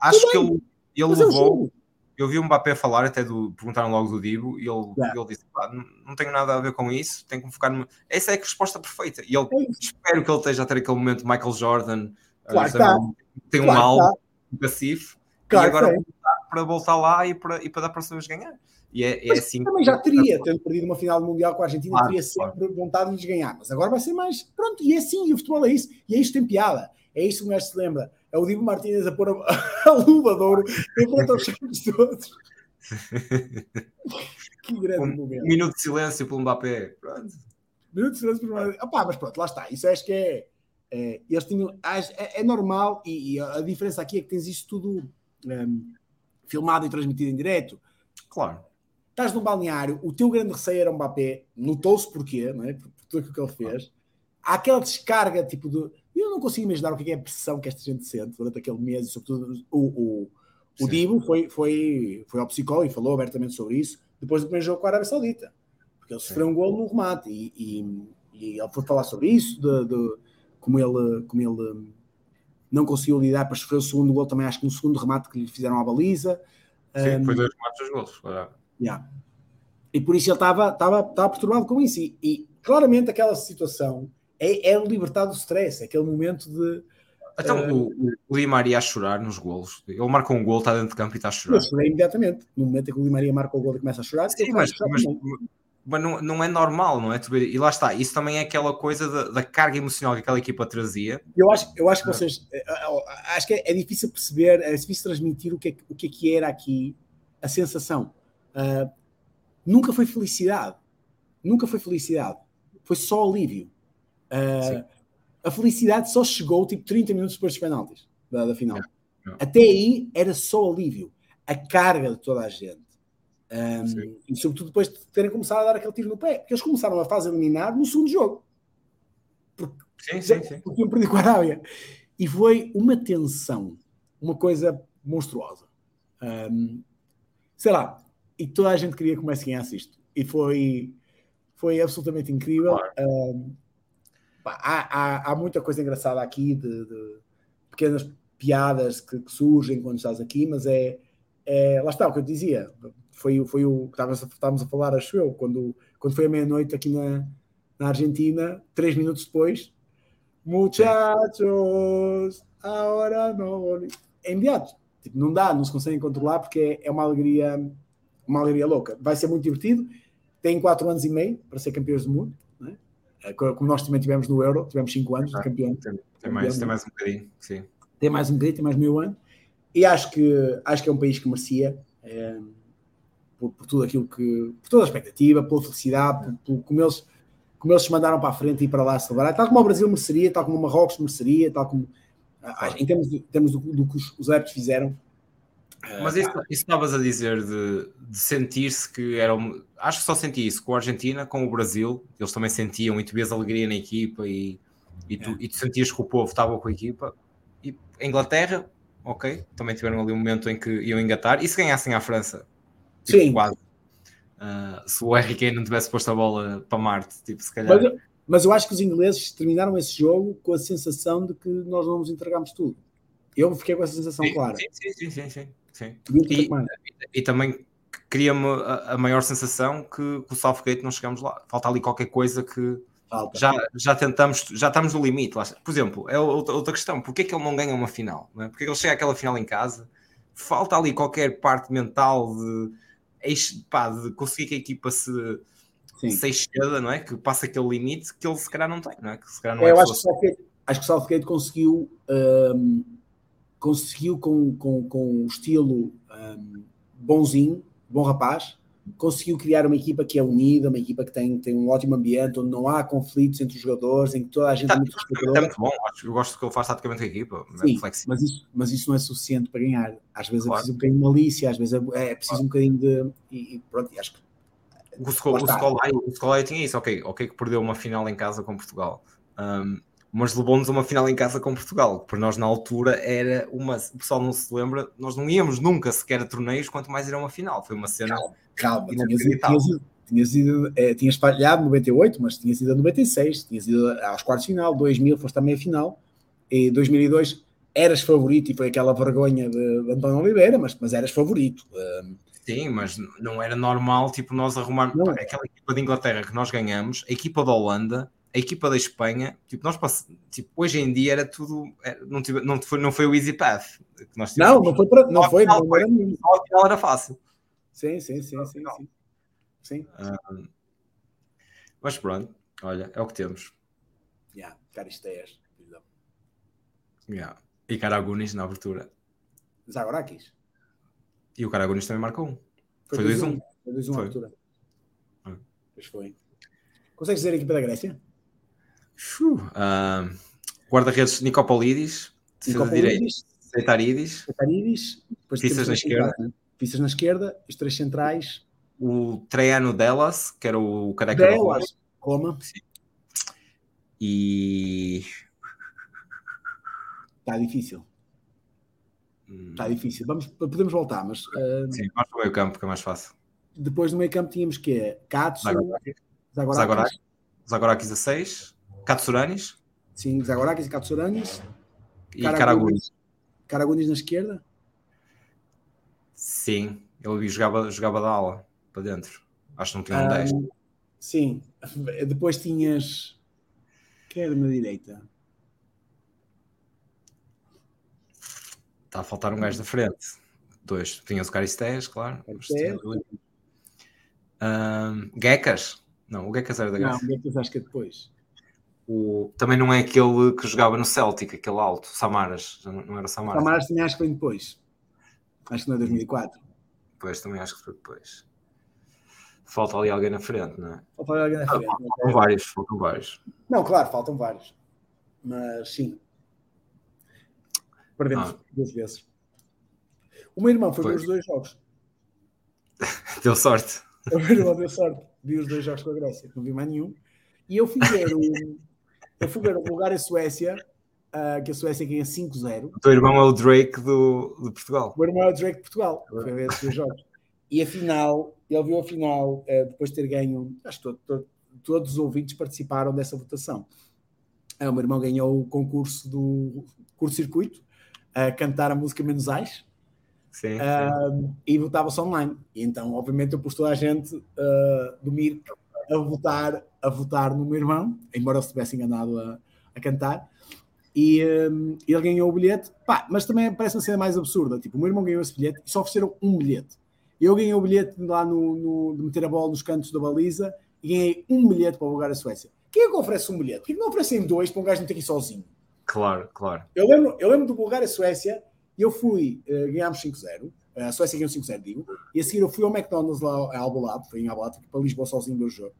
Acho que ele, ele levou eu vi o Mbappé falar, até do, perguntaram logo do Divo, e ele, yeah. ele disse: não, não tenho nada a ver com isso, tenho que focar numa. Essa é a resposta perfeita. E ele, é espero que ele esteja a ter aquele momento Michael Jordan, claro, tá. tem um claro, álbum, tá. um cacifo, claro, e agora voltar, para voltar lá e para, e para dar para os seus ganhar. E é, é assim. Também já teria, tendo perdido uma final Mundial com a Argentina, claro, teria sempre vontade de lhes ganhar. Mas agora vai ser mais. Pronto, e é assim, e o futebol é isso. E é isto tem piada. É isto que o mestre se lembra é o Divo Martínez a pôr a, a luva de ouro em frente aos chaves todos. que grande um momento. Minuto de silêncio pelo Mbappé. Pronto. Minuto de silêncio pelo Mbappé. Opa, mas pronto, lá está. Isso acho que é. é eles tinham, é, é normal e, e, a diferença aqui é que tens isso tudo um, filmado e transmitido em direto. Claro. Estás num balneário, o teu grande receio era o Mbappé, notou-se porquê, não é? por, por tudo aquilo que ele fez. Há aquela descarga tipo de eu não consigo imaginar o que é a pressão que esta gente sente durante aquele mês, e sobretudo o, o, o Divo foi, foi, foi ao psicólogo e falou abertamente sobre isso depois do primeiro jogo com a Arábia Saudita, porque ele sofreu um gol no remate e, e, e, ele foi falar sobre isso, de, de, como, ele, como ele não conseguiu lidar para sofrer o segundo gol, também acho que no segundo remate que lhe fizeram à baliza. Sim, um, foi dois remates dos gols. Yeah. E por isso ele estava perturbado com isso. E, e claramente aquela situação é, é libertar do stress, é aquele momento de Então uh, o, o Di Maria a chorar nos golos. Ele marca um gol, está dentro de campo e está a chorar. Eu chorei imediatamente. No momento em que o Di Maria marca o gol e começa a chorar, Sim, mas, mas, mas não, não, é normal, não é? E lá está, isso também é aquela coisa da, da, carga emocional que aquela equipa trazia. Eu acho, eu acho que vocês eh, eh, acho que é, é difícil perceber, é difícil transmitir o que é, o que, é que era aqui a sensação. Uh, nunca foi felicidade, nunca foi felicidade, foi só alívio. Uh, a felicidade só chegou tipo 30 minutos depois dos penaltis da, da final. Até aí era só alívio. A carga de toda a gente. Um, e sobretudo depois de terem começado a dar aquele tiro no pé. Porque eles começaram a fase eliminar no segundo jogo. Porque, sim, sim, sim. porque tinham perdido com a Arábia. E foi uma tensão, uma coisa monstruosa. Um, sei lá, e toda a gente queria que o Messi ganhasse isto. E foi, foi absolutamente incrível. Claro. Um, há, há, há, muita coisa engraçada aqui, de, de pequenas piadas que, que, surgem quando estás aqui, mas é, é, lá está o que eu dizia. Foi, foi o que estávamos, a falar, acho eu, quando, quando foi a meia-noite aqui na, na Argentina, três minutos depois, muchachos, agora não. É imediato. Tipo, não dá, não se conseguem controlar porque é, é uma alegria, uma alegria louca. Vai ser muito divertido. Tem quatro anos e meio para ser campeões do mundo. É, como nós também tivemos no Euro, tivemos 5 anos de campeão. Tem, tem, mais, tem mais um bocadinho, sim. Tem mais um bocadinho, tem mais meio ano. E acho que, acho que é um país que merecia, é, por, por, tudo aquilo que. por toda a expectativa, pela felicidade, por, por, como, eles, como eles se mandaram para a frente e para lá celebrar, tal como o Brasil mereceria, tal como o Marrocos mereceria, tal como. Em termos, de, termos do, do que os, os adeptos fizeram, mas isso, isso estavas a dizer de, de sentir-se que era. Acho que só senti isso com a Argentina, com o Brasil, eles também sentiam e tu vias alegria na equipa e, e, tu, é. e tu sentias que o povo estava com a equipa. E a Inglaterra, ok, também tiveram ali um momento em que iam engatar. E se ganhassem à França? Tipo, Sim. Quase. Uh, se o RK não tivesse posto a bola para Marte, tipo, se calhar. Mas, mas eu acho que os ingleses terminaram esse jogo com a sensação de que nós não nos entregámos tudo. Eu fiquei com essa sensação sim, clara. Sim, sim, sim, sim. Sim. E, e, também cria-me a, a, maior sensação que, que o Southgate não chegamos lá. Falta ali qualquer coisa que já, já tentamos, já estamos no limite. Por exemplo, é outra, outra questão: porquê é que ele não ganha uma final? Não é? Porquê é que ele chega àquela final em casa? Falta ali qualquer parte mental de, pá, de conseguir que a equipa se, se exceda, não é? Que passa aquele limite que ele se calhar não tem, não é? Que se calhar não é, é eu acho que, acho que o Southgate conseguiu. Um conseguiu com, com, com o estilo um, bonzinho, bom rapaz, conseguiu criar uma equipa que é unida, uma equipa que tem, tem um ótimo ambiente, onde não há conflitos entre os jogadores, em que toda a gente tá, é muito respeitadora. É muito bom, eu gosto que ele faz taticamente a equipa. É Sim, mas, isso, mas isso não é suficiente para ganhar. Às vezes claro. é preciso um bocadinho de malícia, às vezes é, é preciso claro. um bocadinho de. E, e pronto, acho que. O Scolai tinha isso, ok, ok, que perdeu uma final em casa com Portugal. Um, mas levou-nos a uma final em casa com Portugal, que para nós na altura era uma. O pessoal não se lembra, nós não íamos nunca sequer a torneios, quanto mais ir a uma final. Foi uma cena. Calma, calma tinhas, ido, é, tinhas falhado 98, mas tinhas ido a 96, tinhas ido aos quartos de final, 2000 foste à meia final, e 2002 eras favorito e foi aquela vergonha de, de António Oliveira, mas, mas eras favorito. Um, Sim, mas não era normal, tipo, nós arrumarmos não. aquela equipa de Inglaterra que nós ganhamos, a equipa da Holanda a equipa da Espanha, tipo, nós pass... tipo, hoje em dia era tudo, era, não, tive, não, foi, não foi o easy path. Que nós não, não foi, pra, não foi, não foi, ao final era fácil. Sim, sim, sim, sim, sim. sim. Um, mas pronto, olha, é o que temos. Yeah, Caristeias. Yeah. E Caragunis na abertura. Zagorakis. E o Caragunis também marcou um. Foi 2-1. Foi 2-1 na abertura. Ah. Pois foi. Consegues dizer a equipa da Grécia? Uh, Guarda-redes Nicopolidis, defesa de direita, Setaridis, Pistas na esquerda. Pistas na esquerda, os três centrais. O Traiano Delas, que era o careca Delas, da Roma. Roma. E. Está difícil. Está hum. difícil. Vamos, podemos voltar, mas. Uh, Sim, vamos para o meio campo, que é mais fácil. Depois do meio campo tínhamos que é Katsu, Zagorakis. Zagorakis a 6. Katsuranis. Sim, Zagorakis e Katsuranis. E Karagunis. Karagunis na esquerda? Sim, ele jogava, jogava da ala para dentro. Acho que não tinha um 10. sim, depois tinhas. Quem era na direita? está a faltar um gajo da frente. Dois. Tinhas o Caristeias, claro. Um, Gekas? Não, o Gekas era da Não, o Gekas acho que é depois. O, também não é aquele que jogava no Celtic, aquele alto, Samaras. Não era o Samaras. Samaras também acho que foi depois. Acho que não é 2004. Pois, também acho que foi depois. Falta ali alguém na frente, não é? Falta ali alguém na frente. Ah, faltam vários, faltam vários. Não, claro, faltam vários. Mas sim. Perdemos ah. duas vezes. O meu irmão foi ver os dois jogos. deu sorte. O meu irmão deu sorte. Vi os dois jogos com a Grécia. Não vi mais nenhum. E eu fui ver o, eu fui ver Suécia, uh, que a Suécia ganha 5-0. O teu irmão é o Drake do, do Portugal. O meu irmão é o Drake de Portugal. Foi ver esses dois jogos. E a final, ele viu a final, uh, depois de ter ganho, acho que todo, todo, todos os ouvintes participaram dessa votação. Uh, o meu irmão ganhou o concurso do curto-circuito, a cantar a música Menos Ais. Sim, sim. e votava-se online. E então, obviamente, eu pus toda a gente uh, do MIR a votar, a votar no meu irmão, embora eu estivesse enganado a, a cantar. E um, ele ganhou o bilhete, pá, mas também parece uma cena mais absurda. Tipo, o meu irmão ganhou esse bilhete e só ofereceram um bilhete. Eu ganhei o bilhete lá no, no, de meter a bola nos cantos da baliza e ganhei um bilhete para jogar a Suécia. Quem é que oferece um bilhete? Por que não oferecem dois para um gajo não ter que ir sozinho? Claro, claro. Eu lembro, eu lembro do Bulgária-Suécia e eu fui, uh, ganhámos 5-0, a Suécia ganhou 5-0, digo, e a seguir eu fui ao McDonald's lá em Albalade, fui em Albalade, para Lisboa sozinho do jogo.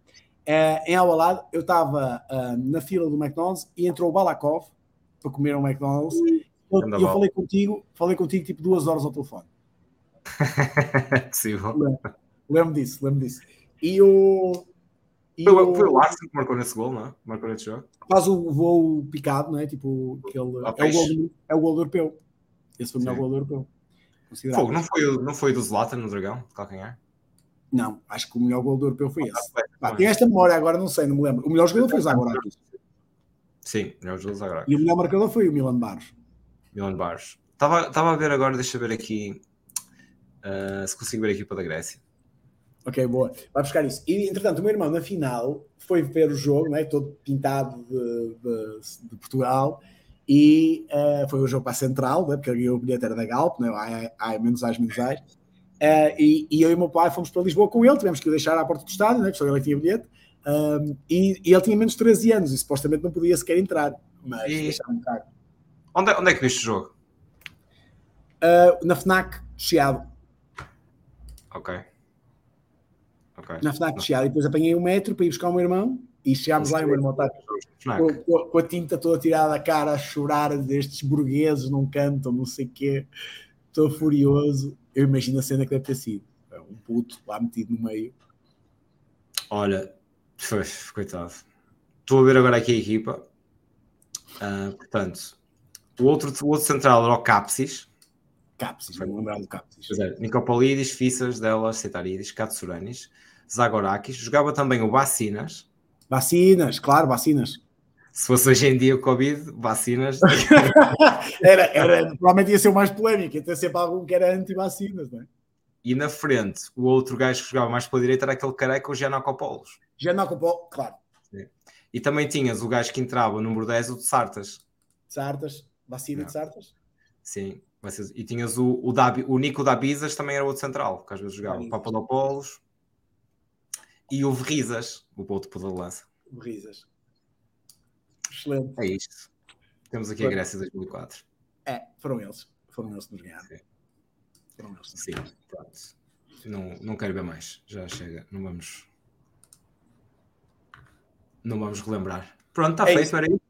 Uh, em Albalade, eu estava uh, na fila do McDonald's e entrou o Balakov para comer um McDonald's e eu, eu falei contigo, falei contigo tipo duas horas ao telefone. Possível. Lembro, lembro disso, lembro disso. E o, e foi, o, foi o Larson que marcou nesse gol, não é? Marcou nesse jogo. Faz o voo picado, não é? Tipo, aquele, é, o gol, é o gol europeu. Esse foi o melhor gol europeu. Fogo, não foi, não foi do Zlatan no Dragão, de calcanhar? Não, acho que o melhor gol do europeu foi esse. Ah, tem esta memória agora, não sei, não me lembro. O melhor jogador foi o Zagorakis. Sim, o melhor jogador Zagorakis. E o melhor marcador foi o Milan Barros. Milan Barros. Estava a ver agora, deixa eu ver aqui uh, se consigo ver a equipa da Grécia. Ok, boa. Vai buscar isso. E, entretanto, o meu irmão, na final, foi ver o jogo, né, todo pintado de, de, de Portugal, e uh, foi o jogo para a Central, né, porque o bilhete era da Galp, né, ai, menos ais, menos. Uh, e, eu e o meu pai fomos para Lisboa com ele, tivemos que o deixar à porta do estádio, né, porque só ele tinha bilhete, um, e, e, ele tinha menos de 13 anos e supostamente não podia sequer entrar, mas e... deixaram entrar. Onde, onde é que viste o jogo? Uh, na FNAC, Chiado. Ok. Okay. Na FNAC Chiado. E depois apanhei o um metro para ir buscar o meu irmão e chegámos lá e o meu irmão está com, com, a tinta toda tirada da cara a chorar destes burgueses não cantam, não sei o quê. Estou furioso. Eu imagino a cena que deve ter sido. É um puto lá metido no meio. Olha, foi, coitado. Estou a ver agora aqui a equipa. Uh, portanto, o outro, o outro central era o Capsis. Capsis, vai lembrar do Capsis. É, Nicopolidis, Fissas, Delas, Cetaridis, Katsuranis, Zagorakis. Jogava também o Vacinas. Vacinas, claro, vacinas. Se fosse hoje em dia o Covid, vacinas. era, era, provavelmente ia ser o mais polémico, ia ter sempre algum que era anti-vacinas, não é? E na frente, o outro gajo que jogava mais pela direita era aquele careca, o Gianacopoulos. Gianacopoulos, claro. Sim. E também tinhas o gajo que entrava, o número 10, o de Sartas. Sartas, vacina não. de Sartas? Sim. E tinhas o, o, Dabi, o Nico da Bizas, também era outro central, que às vezes jogava. O Papadopoulos e o Verrizas, o outro por da lança. Verrizas. Excelente. É isto. Temos aqui Foi. a Grécia 2004. É, foram eles. Foram eles que nos ganharam. Sim. Foram eles. Sim, pronto. Não, não quero ver mais. Já chega. Não vamos. Não vamos relembrar. Pronto, está é feito. Era isso.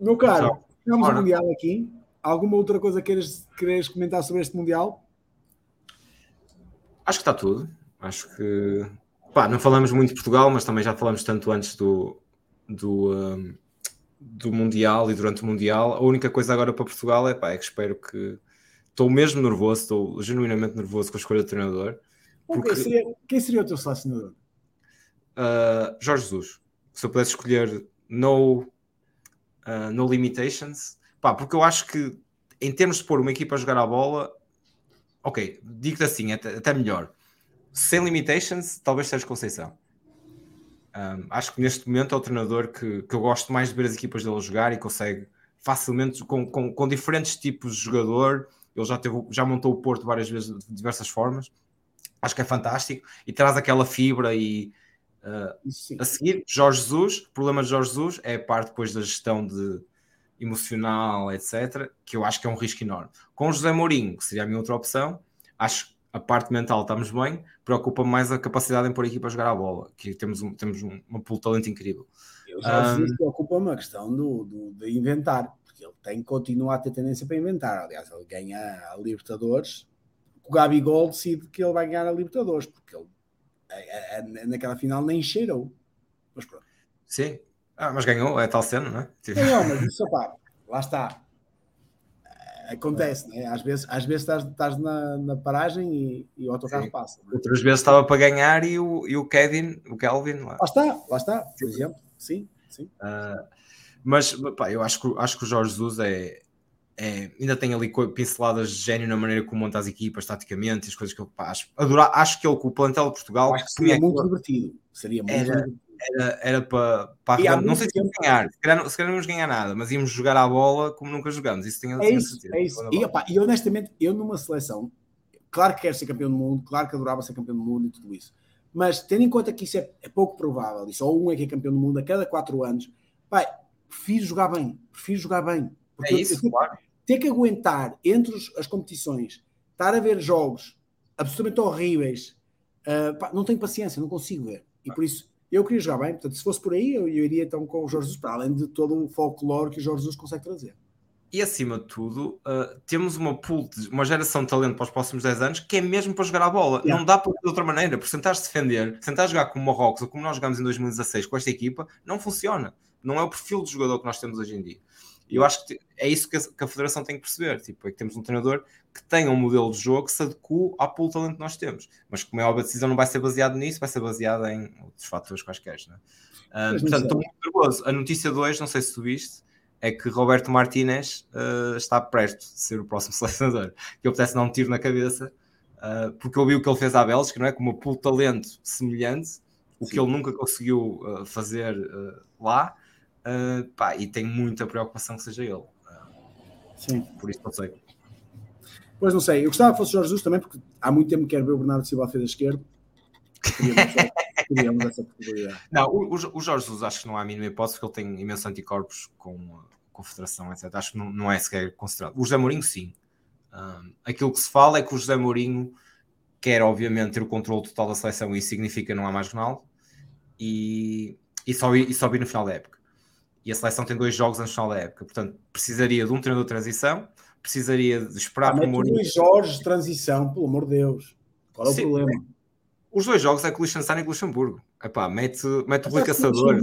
Meu caro, temos um mundial aqui. Alguma outra coisa queiras, queres comentar sobre este Mundial? Acho que está tudo. Acho que. Pá, não falamos muito de Portugal, mas também já falamos tanto antes do, do, um, do Mundial e durante o Mundial. A única coisa agora para Portugal é, pá, é que espero que. Estou mesmo nervoso, estou genuinamente nervoso com a escolha do treinador. Porque... Quem, seria, quem seria o teu selecionador? Uh, Jorge Jesus. Se eu pudesse escolher no, uh, no limitations, Pá, porque eu acho que em termos de pôr uma equipa a jogar a bola, ok, digo-te assim, até, até, melhor. Sem limitations, talvez seja Conceição. Um, acho que neste momento é o treinador que, que eu gosto mais de ver as equipas dele jogar e consegue facilmente com, com, com, diferentes tipos de jogador. Ele já, teve, já montou o Porto várias vezes de diversas formas. Acho que é fantástico e traz aquela fibra e uh, a seguir, Jorge Jesus, o problema de Jorge Jesus é a parte depois da gestão de emocional, etc., que eu acho que é um risco enorme. Com José Mourinho, que seria a minha outra opção, acho que a parte mental estamos bem, preocupa-me mais a capacidade em pôr a equipa a jogar a bola, que temos, um, temos um, uma pool talento incrível. Eu já um, preocupa-me a questão do, do, de inventar, porque ele tem que continuar a ter tendência para inventar. Aliás, ele ganha a Libertadores, o Gabigol decide que ele vai ganhar a Libertadores, porque ele a, a, naquela final nem cheirou. Mas pronto. Sim, ah, mas ganhou, é tal cena, não é? Ganhou, mas isso, opá, lá está. Acontece, né? às vezes, às vezes estás, estás na, na paragem e, e o autocarro Sim. passa. É? Outras vezes estava para ganhar e o, e o Kevin, o Kelvin lá. Lá está, lá está, por exemplo. Sim, sim. Uh, mas pá, eu acho que, acho que o Jorge Jesus é, é, ainda tem ali pinceladas de gênio na maneira como monta as equipas, taticamente, as coisas que eu pá, acho, adorar, acho que ele com o plantel de Portugal que seria muito divertido. Seria muito era, divertido. Era, era para, para não sei se íamos ganhar, se calhar, se calhar não íamos ganhar nada, mas íamos jogar a bola como nunca jogamos. Isso tenho, é isso, é isso. E, opa, e honestamente, eu numa seleção, claro que quero ser campeão do mundo, claro que adorava ser campeão do mundo e tudo isso, mas tendo em conta que isso é, é pouco provável, e só um é que é campeão do mundo a cada quatro anos, pai, prefiro jogar bem, prefiro jogar bem. Porque é isso, eu, claro ter que aguentar entre as competições, estar a ver jogos absolutamente horríveis, uh, pá, não tenho paciência, não consigo ver. E por isso eu queria jogar bem. Portanto, se fosse por aí, eu, eu iria então com o Jorge Jesus, para além de todo o folclore que o Jorge Jesus consegue trazer. E acima de tudo, uh, temos uma pool, de, uma geração de talento para os próximos 10 anos que é mesmo para jogar a bola. Yeah. Não dá para de outra maneira. Por sentar-se defender, sentar jogar como o Marrocos ou como nós jogamos em 2016 com esta equipa, não funciona. Não é o perfil de jogador que nós temos hoje em dia. E eu acho que é isso que a, que a, Federação tem que perceber. Tipo, é que temos um treinador que tenha um modelo de jogo que se adequa ao pool talento que nós temos. Mas como é óbvio, a decisão não vai ser baseada nisso, vai ser baseada em outros fatores quaisquer. Né? Uh, portanto, estou muito nervoso. A notícia 2, não sei se tu viste, é que Roberto Martínez uh, está perto de ser o próximo selecionador. Que eu pudesse dar um tiro na cabeça, uh, porque eu vi o que ele fez à Bélgica, não é? Com uma pool talento semelhante, o Sim. que ele nunca conseguiu fazer lá Uh, pá, e tenho muita preocupação que seja ele. Uh, Sim. Por isso não sei. Pois não sei. Eu gostava que fosse Jorge Jesus também, porque há muito tempo que quero ver o Bernardo Silva à defesa esquerda. Queríamos essa possibilidade. Não, o, o, Jorge Jesus acho que não há a mínima hipótese, porque ele tem imensos anticorpos com, com a Federação, etc. Acho que não, não é sequer considerado. O José Mourinho, sim. Um, aquilo que se fala é que o José Mourinho quer, obviamente, ter o controle total da seleção e isso significa não há mais Ronaldo e, e, só, e só vir no final da época e a seleção tem dois jogos antes da época, portanto precisaria de um treinador de transição, precisaria de esperar ah, por Mourinho. dois jogos de transição, pelo amor de Deus. Qual é o Sim, problema? Os dois jogos é com o Liechtenstein e com o Luxemburgo. Epá, mete, mete o Caçador.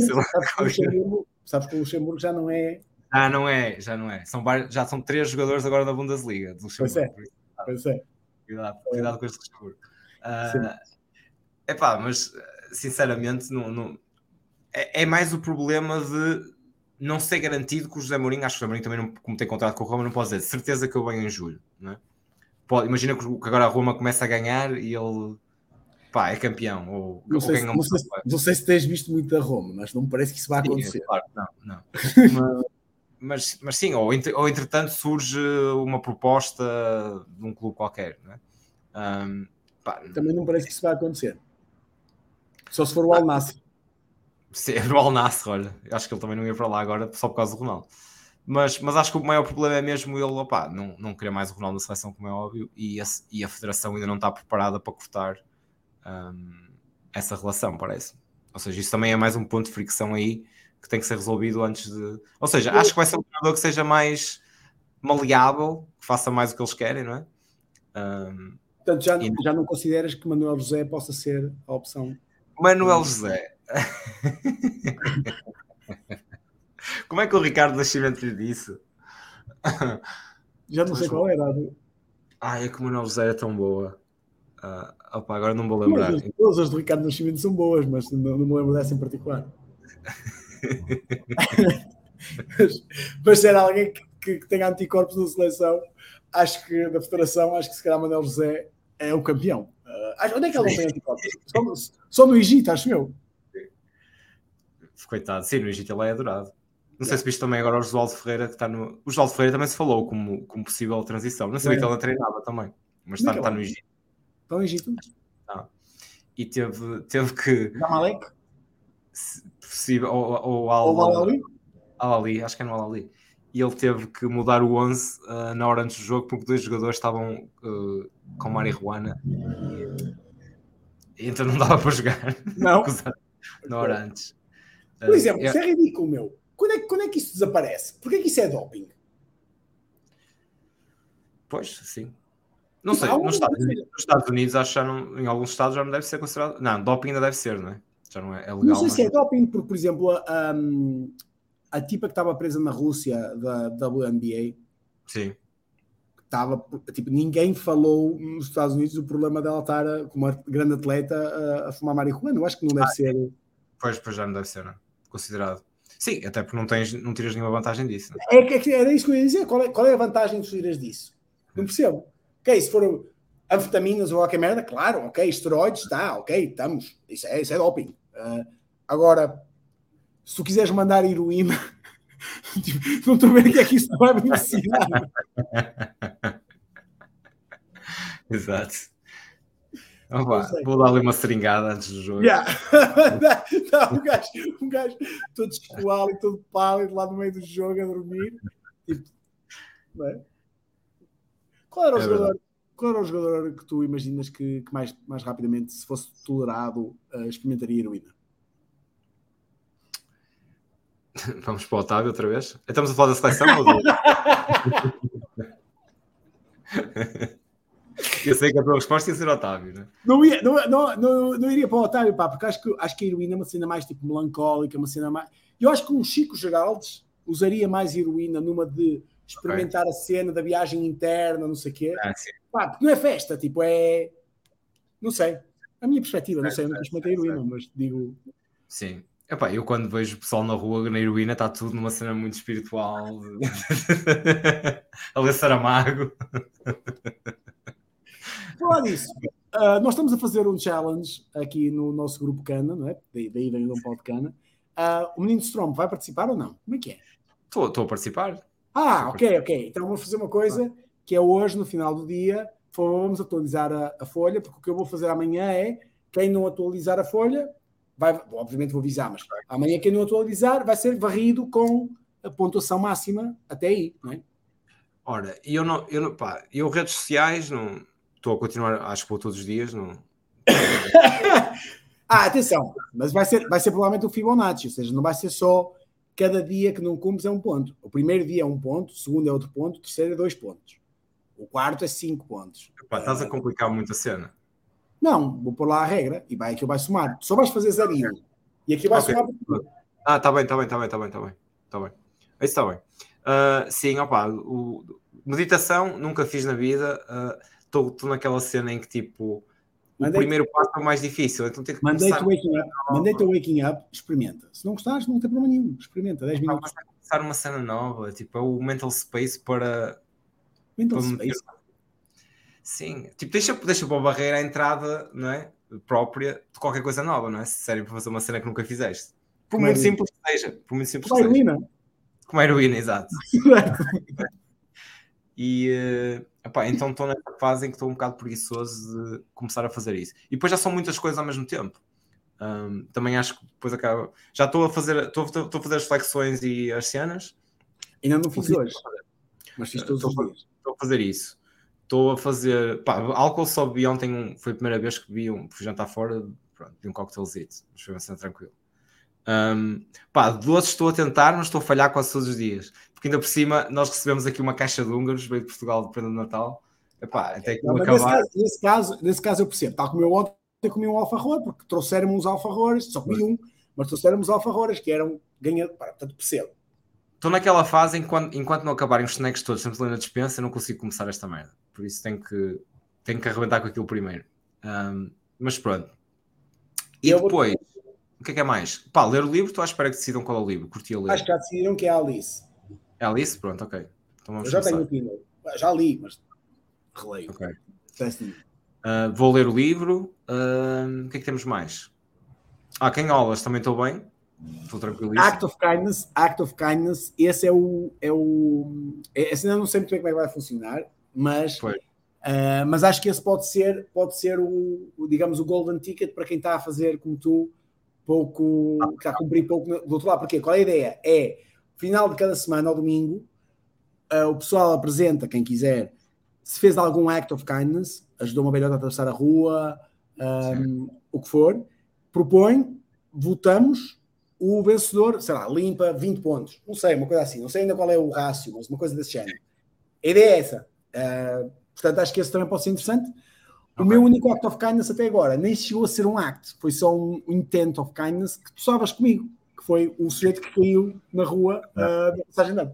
Sabes que o Luxemburgo já não é. Ah, não é, já não é. São, já são três jogadores agora da Bundesliga. Do pois é, pois é. Cuidado, cuidado com este Luxemburgo. Uh, epá, mas sinceramente não, não, é, é mais o problema de não ser garantido que o José Mourinho, acho que o José Mourinho também, não, como tem contrato com o Roma, não pode dizer de certeza que eu venho em julho. Não é? pode, imagina que agora a Roma começa a ganhar e ele pá, é campeão. Ou, não, ou sei, não, sei, não, sei, se tens visto muito da Roma, mas não me parece que isso vai acontecer. Sim, claro, não, não. mas, mas, mas, sim, ou, ou entretanto surge uma proposta de um clube qualquer. Não é? um, pá, também não parece que isso vai acontecer. Só se for o Al Nassr. No Al Nassr, olha, acho que ele também não ia para lá agora só por causa do Ronaldo. Mas, mas acho que o maior problema é mesmo ele não, não querer mais o Ronaldo na seleção, como é óbvio, e a, e a federação ainda não está preparada para cortar um, essa relação, parece. Ou seja, isso também é mais um ponto de fricção aí que tem que ser resolvido antes de. Ou seja, acho que vai ser um treinador que seja mais maleável, que faça mais o que eles querem, não é? Um, Portanto, já, e... já não consideras que Manuel José possa ser a opção? Manuel José, Como é que o Ricardo Nascimento lhe disse? Já não sei qual era. Ai, é que o Manuel José é tão boa. Uh, opa, agora não vou lembrar. Todas as do Ricardo Nascimento são boas, mas não, não me lembro dessa em particular. mas, mas se era alguém que, que, que, tenha anticorpos na seleção, acho que da federação, acho que se calhar Manuel José é o campeão. Uh, onde é que ele não tem anticorpos? Só, só no Egito, acho eu coitado, sim, no Egito ele é adorado. Não sei se viste também agora o Josualdo Ferreira que está no. O Josualdo Ferreira também se falou como, como possível transição. Não sabia é. que ele treinava também, mas está, está no Egito. Está no Egito? Ah. E teve, teve que. Possível, ou, ou, ou Al-Ali? Al-Ali, acho que é no Al-Ali. E ele teve que mudar o 11 uh, na hora antes do jogo porque dois jogadores estavam uh, com marihuana. E, então não dava para jogar. Não. na hora antes. Por exemplo, uh, isso é ridículo, meu. Quando é, quando é que isso desaparece? Porquê que isso é doping? Pois, sim. Não sei, nos Estados, Unidos, nos Estados Unidos, acho que já não, em alguns estados já não deve ser considerado. Não, doping ainda deve ser, não é? Já não é, é legal. Não sei mas... se é doping, porque, por exemplo, a, um, a tipa que estava presa na Rússia da WNBA. Sim. Estava, tipo, ninguém falou nos Estados Unidos o problema dela estar como uma grande atleta a, a fumar marihuana. Eu acho que não deve ah, ser. Pois, pois já não deve ser, não? É? considerado. Sim, até porque não, tens, não tiras nenhuma vantagem disso. Não? É, que, era isso que eu ia dizer. Qual é, qual é a vantagem de tiras disso? Não percebo. Ok, se for anfetaminas ou qualquer merda, claro, ok, esteroides, tá, ok, estamos. Isso é, isso é doping. Uh, agora, se tu quiseres mandar heroína, tipo, não estou vendo o que é que isso vai beneficiar. Exato. Opa, vou dar ali uma seringada antes do jogo. Yeah. não, um, gajo, um gajo todo escoado e todo pálido lá no meio do jogo a dormir. Tipo, é? Qual era o é jogador? Qual era o jogador que tu imaginas que, que mais, mais rapidamente, se fosse tolerado, uh, experimentaria heroína? Vamos para o Otávio outra vez? Estamos a falar da seleção? ou Eu sei que a tua resposta ia ser Otávio, né? não ia, não, não, não, não iria para o Otávio, pá, porque acho que, acho que a heroína é uma cena mais tipo melancólica, uma cena mais. Eu acho que um Chico Geraldes usaria mais heroína numa de experimentar okay. a cena da viagem interna, não sei o quê. Ah, pá, porque não é festa, tipo, é. Não sei. A minha perspectiva, não sei, eu nunca experimentei heroína, mas digo. Sim. Epá, eu quando vejo o pessoal na rua na heroína está tudo numa cena muito espiritual. a ler Saramago. Falar disso, uh, nós estamos a fazer um challenge aqui no nosso grupo Cana, não é? Daí, daí vem o nome de Cana. Uh, o menino Strom vai participar ou não? Como é que é? Estou a participar. Ah, ok, ok. Então vamos fazer uma coisa que é hoje, no final do dia, vamos atualizar a, a, folha, porque o que eu vou fazer amanhã é quem não atualizar a folha, vai, obviamente vou avisar, mas amanhã quem não atualizar vai ser varrido com a pontuação máxima até aí, não é? Ora, eu não, eu não, pá, eu redes sociais não, estou a continuar, acho que vou todos os dias. Não... ah, atenção, mas vai ser, vai ser provavelmente o Fibonacci, ou seja, não vai ser só cada dia que não cumpres é um ponto. O primeiro dia é um ponto, o segundo é outro ponto, o terceiro é dois pontos. O quarto é cinco pontos. Epá, estás a complicar muito a cena. Não, vou pôr lá a regra e vai aqui vai somar. Só vais fazer zerinho. E aqui vai okay. somar. Ah, tá bem, tá bem, tá bem, tá bem, tá bem. Tá bem. Isso está bem. Uh, sim, opa, o, meditação nunca fiz na vida. Uh, estou naquela cena em que tipo mandei o primeiro passo é o mais difícil, então tenho que mandei-te waking up, mandei-te waking up, experimenta. Se não gostares, não tem problema nenhum, experimenta, 10 minutos. Vai começar uma cena nova, tipo, é o mental space para. Mental para space? Meter... Sim, tipo, deixa, deixa para a barreira a entrada, não é? Própria de qualquer coisa nova, não é? Se sério para fazer uma cena que nunca fizeste. Por muito é simples que seja. Por muito simples Como que heroína. Seja. Como a heroína, exato. E uh, epá, então estou nessa fase em que estou um bocado preguiçoso de começar a fazer isso. E depois já são muitas coisas ao mesmo tempo. Um, também acho que depois acaba. Já estou a fazer, estou, estou, a fazer as flexões e as cenas. Ainda não fiz hoje. Mas fiz todos os dias. Estou a fazer isso. Estou a fazer. Pá, álcool só bebi ontem. Um, foi a primeira vez que vi um. Fui jantar fora. Pronto, de um cocktailzito. Mas foi bastante tranquilo. Um, pá, doces estou a tentar, mas estou a falhar quase todos os dias porque ainda por cima nós recebemos aqui uma caixa de húngaros, veio de Portugal de prenda de Natal. Epá, até que não, acabar... nesse, caso, nesse, caso, nesse caso eu percebo, tal como eu ontem comi um alfarror, porque trouxeram uns alfarrores, só comi um, mas trouxeram uns alfarrores que eram ganha, portanto percebo. Estou naquela fase em enquanto, enquanto não acabarem os snacks todos, sempre ali na dispensa, eu não consigo começar esta merda. Por isso tenho que, tenho que arrebentar com aquilo primeiro. Um, mas pronto. E eu depois, vou... o que é que é mais? Pá, ler o livro, estou à espera que decidam qual é o livro. Curti a ler. Acho que já decidiram que é a Alice. É Alice? Pronto, ok. Então eu já tenho o Kindle. Já li, mas releio. Ok. Uh, vou ler o livro. Uh, o que é que temos mais? Ah, quem aulas também estou bem. Estou tranquilo. Act of Kindness, Act of Kindness, esse é o. É o é, esse ainda não sei muito bem como é que vai funcionar, mas, uh, mas acho que esse pode ser, pode ser o, o, digamos, o golden ticket para quem está a fazer como tu, pouco, que está a cumprir pouco do outro lado. Porque qual é a ideia? É final de cada semana, ao domingo, uh, o pessoal apresenta, quem quiser, se fez algum act of kindness, ajudou uma velhota a atravessar a rua, um, o que for, propõe, votamos, o vencedor, sei lá, limpa 20 pontos. Não sei, uma coisa assim. Não sei ainda qual é o rácio, mas uma coisa desse género. A ideia é essa. Uh, portanto, acho que esse também pode ser interessante. O okay. meu único act of kindness até agora nem chegou a ser um act, foi só um intent of kindness que tu sabes comigo, que foi o sujeito que caiu na rua uh, da passagem de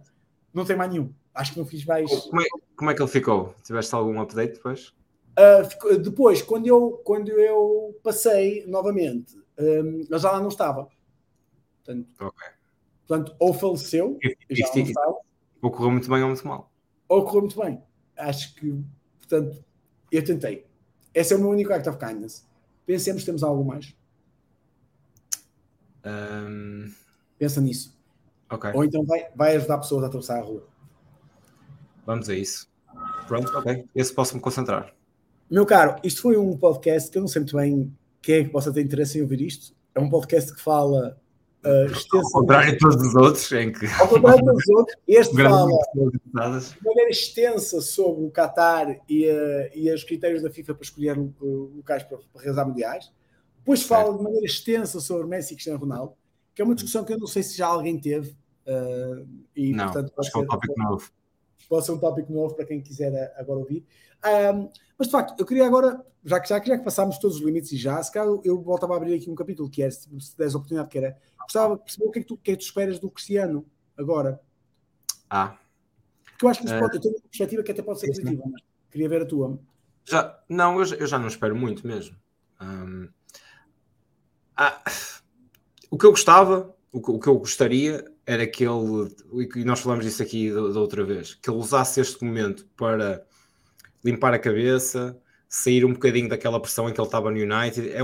Não tem mais nenhum. Acho que não fiz mais. Como é, como é que ele ficou? Tiveste algum update depois? Uh, depois, quando eu, quando eu passei novamente, um, ele já lá não estava. Portanto, okay. portanto ou faleceu, e, já e, ou correu muito bem ou muito mal. Ou correu muito bem. Acho que, portanto, eu tentei. Esse é o meu único act of kindness. Pensemos temos algo mais. Um... Pensa nisso. Okay. Ou então vai, vai ajudar pessoas a atravessar a rua. Vamos a isso. Pronto, ok. Esse posso me concentrar. Meu caro, isto foi um podcast que eu não sei muito bem quem é que possa ter interesse em ouvir isto. É um podcast que fala Uh, Ao contrário de todos os outros, em que. Ao contrário de todos os outros, este fala de maneira extensa sobre o Qatar e, uh, e os critérios da FIFA para escolher uh, locais para, para realizar mundiais. Depois fala de maneira extensa sobre Messi e Cristiano Ronaldo, que é uma discussão que eu não sei se já alguém teve. Uh, e, não, portanto, acho que é um tópico novo. Pode ser um tópico novo para quem quiser agora ouvir. Um, mas de facto, eu queria agora, já que, já, já que passámos todos os limites e já, se calhar eu voltava a abrir aqui um capítulo que é, se, des a oportunidade, que era gostava de perceber o que é que tu, que é que tu esperas do Cristiano agora. Ah. Porque eu acho que isso uh, pode, eu tenho uma perspectiva que até pode ser positiva, mas queria ver a tua. Já, não, eu, eu já não espero muito mesmo. Um, ah, o que eu gostava, o que, o que, eu gostaria era que ele, e nós falamos disso aqui da, outra vez, que ele usasse este momento para limpar a cabeça, sair um bocadinho daquela pressão em que ele estava no United, é,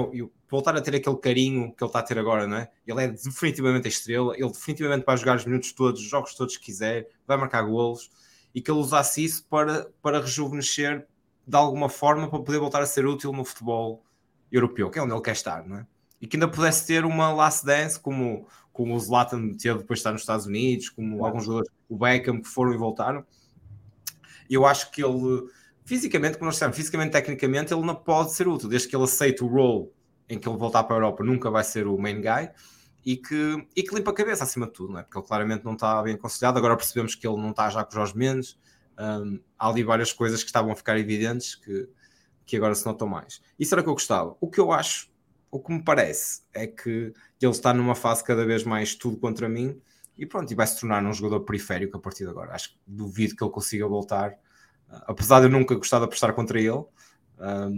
voltar a ter aquele carinho que ele está a ter agora, não é? Ele é definitivamente a estrela, ele definitivamente vai jogar os minutos todos, os jogos todos que quiser, vai marcar golos, e que ele usasse isso para, para rejuvenescer de alguma forma para poder voltar a ser útil no futebol europeu, que é onde ele quer estar, não é? E que ainda pudesse ter uma last dance como, como o Zlatan teve depois de estar nos Estados Unidos, como alguns jogadores, o Beckham, que foram e voltaram. Eu acho que ele fisicamente, como nós dissemos, fisicamente, tecnicamente, ele não pode ser útil, desde que ele aceite o role em que ele voltar para a Europa, nunca vai ser o main guy e que, e que limpa a cabeça acima de tudo, não é? porque ele claramente não está bem aconselhado. Agora percebemos que ele não está já com os Jorge Mendes. Um, há ali várias coisas que estavam a ficar evidentes que, que agora se notam mais. Isso era o que eu gostava. O que eu acho, o que me parece, é que ele está numa fase cada vez mais tudo contra mim e pronto, e vai se tornar um jogador periférico a partir de agora. Acho que duvido que ele consiga voltar apesar de eu nunca gostar de apostar contra ele,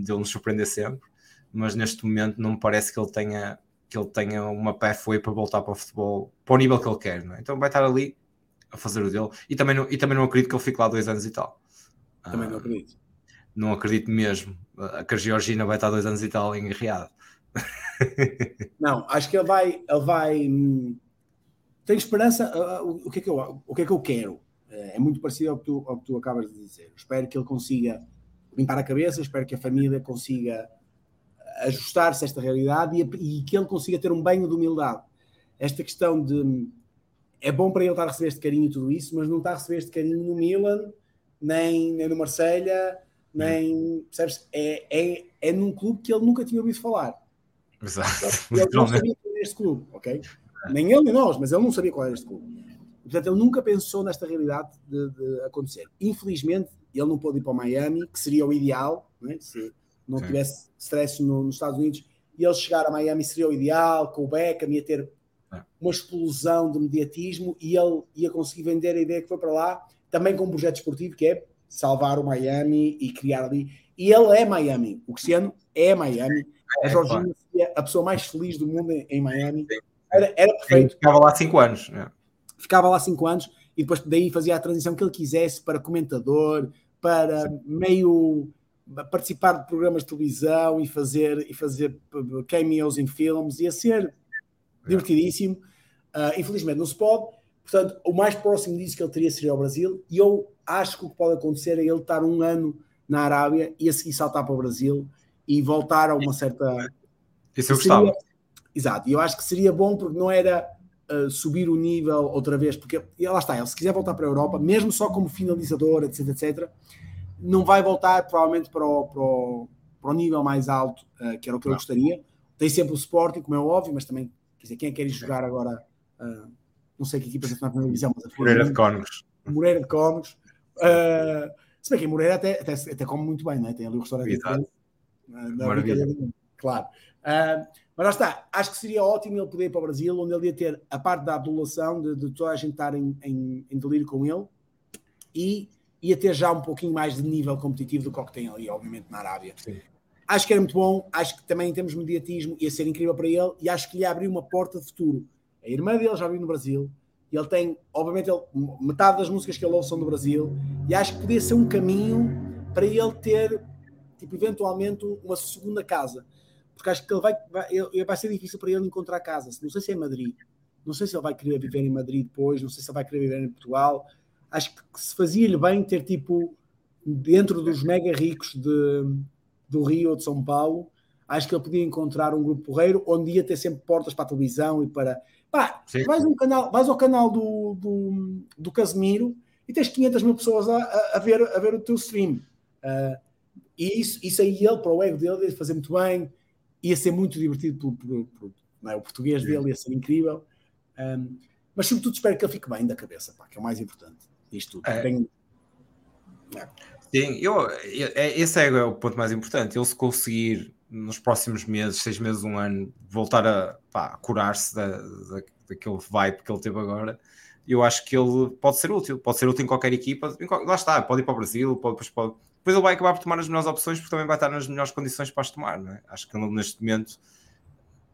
de ele nos surpreender sempre, mas neste momento não me parece que ele tenha que ele tenha uma pathway para voltar para o futebol para o nível que ele quer, é? então vai estar ali a fazer o dele e também não, e também não acredito que ele fique lá dois anos e tal. Também não acredito. Não acredito mesmo que a Georgina vai estar dois anos e tal em Riad. Não, acho que ele vai, ele vai. Hum, tenho esperança. o, que é que eu, o que é que eu quero? é muito parecido ao que, tu, ao que tu acabas de dizer. Espero que ele consiga limpar a cabeça, espero que a família consiga ajustar-se a esta realidade e, e, que ele consiga ter um banho de humildade. Esta questão de é bom para ele estar a receber este carinho e tudo isso, mas não está a receber este carinho no Milan, nem, nem no Marselha, nem percebes? É, é, é num clube que ele nunca tinha ouvido falar. Exato. Ele não sabia qual era este clube, ok? Nem ele nem nós, mas ele não sabia qual era este clube. Portanto, ele nunca pensou nesta realidade de, de, acontecer. Infelizmente, ele não pôde ir para o Miami, que seria o ideal, não é? se não Sim. tivesse stress no, nos Estados Unidos, e ele chegar a Miami seria o ideal, com o Beckham, ia ter é. uma explosão de mediatismo e ele ia conseguir vender a ideia que foi para lá, também com um projeto esportivo que é salvar o Miami e criar ali. E ele é Miami, o Cristiano é Miami. A é, Jorginho seria a pessoa mais feliz do mundo em, Miami. Era, era perfeito. Ficava lá cinco anos. É ficava lá cinco anos e depois daí fazia a transição que ele quisesse para comentador, para Sim. meio participar de programas de televisão e fazer, e fazer cameos em filmes, ia ser divertidíssimo. Uh, infelizmente não se pode. Portanto, o mais próximo disso que ele teria seria o Brasil. E eu acho que o que pode acontecer é ele estar um ano na Arábia e a seguir saltar para o Brasil e voltar a uma certa. Isso eu gostava. Seria... Exato, e eu acho que seria bom porque não era uh, subir o nível outra vez, porque e lá está, ele se quiser voltar para a Europa, mesmo só como finalizador, etc, etc, não vai voltar provavelmente para o, para o, para o nível mais alto, uh, que era o que não. eu gostaria. Tem sempre o Sporting, como é óbvio, mas também, quer dizer, quem é que quer ir jogar agora? Uh, não sei que equipa está na primeira divisão, mas a Moreira de Cónegos. Moreira de Cónegos. Uh, se bem que em Moreira até, até, até come muito bem, não é? Tem ali o restaurante. Exato. Maravilha. Claro. Uh, mas lá está, acho que seria ótimo ele poder ir para o Brasil, onde ele ia ter a parte da adulação, de, de toda a gente estar em, em, em, delírio com ele, e ia ter já um pouquinho mais de nível competitivo do que o que tem ali, obviamente, na Arábia. Sim. Acho que era muito bom, acho que também em termos de mediatismo ia ser incrível para ele, e acho que lhe abriu uma porta de futuro. A irmã dele já vive no Brasil, e ele tem, obviamente, ele, metade das músicas que ele ouve são do Brasil, e acho que podia ser um caminho para ele ter, tipo, eventualmente, uma segunda casa porque acho que ele vai, vai, vai ser difícil para ele encontrar casa. Não sei se é em Madrid, não sei se ele vai querer viver em Madrid depois, não sei se ele vai querer viver em Portugal. Acho que se fazia-lhe bem ter tipo dentro dos mega ricos de, do Rio ou de São Paulo, acho que ele podia encontrar um grupo porreiro onde ia ter sempre portas para a televisão e para. Pá, vais, um canal, vais ao canal do, do, do Casemiro e tens 500 mil pessoas a, a, a ver, a ver o teu stream. Uh, e isso, isso aí ele, para o ego dele, ia fazer muito bem ia ser muito divertido pelo, pelo, pelo é? o português Sim. dele ia ser incrível um, mas sobretudo espero que ele fique bem da cabeça pá, que é o mais importante isto tudo é. Sim, eu, é, esse é o ponto mais importante. Ele se conseguir nos próximos meses, seis meses, um ano, voltar a curar-se da, da, daquele vibe que ele teve agora, eu acho que ele pode ser útil. Pode ser útil em qualquer equipa. Lá está, pode ir para o Brasil, pode, depois pode, depois ele vai acabar por tomar as melhores opções porque também vai estar nas melhores condições para as tomar. Não é? Acho que neste momento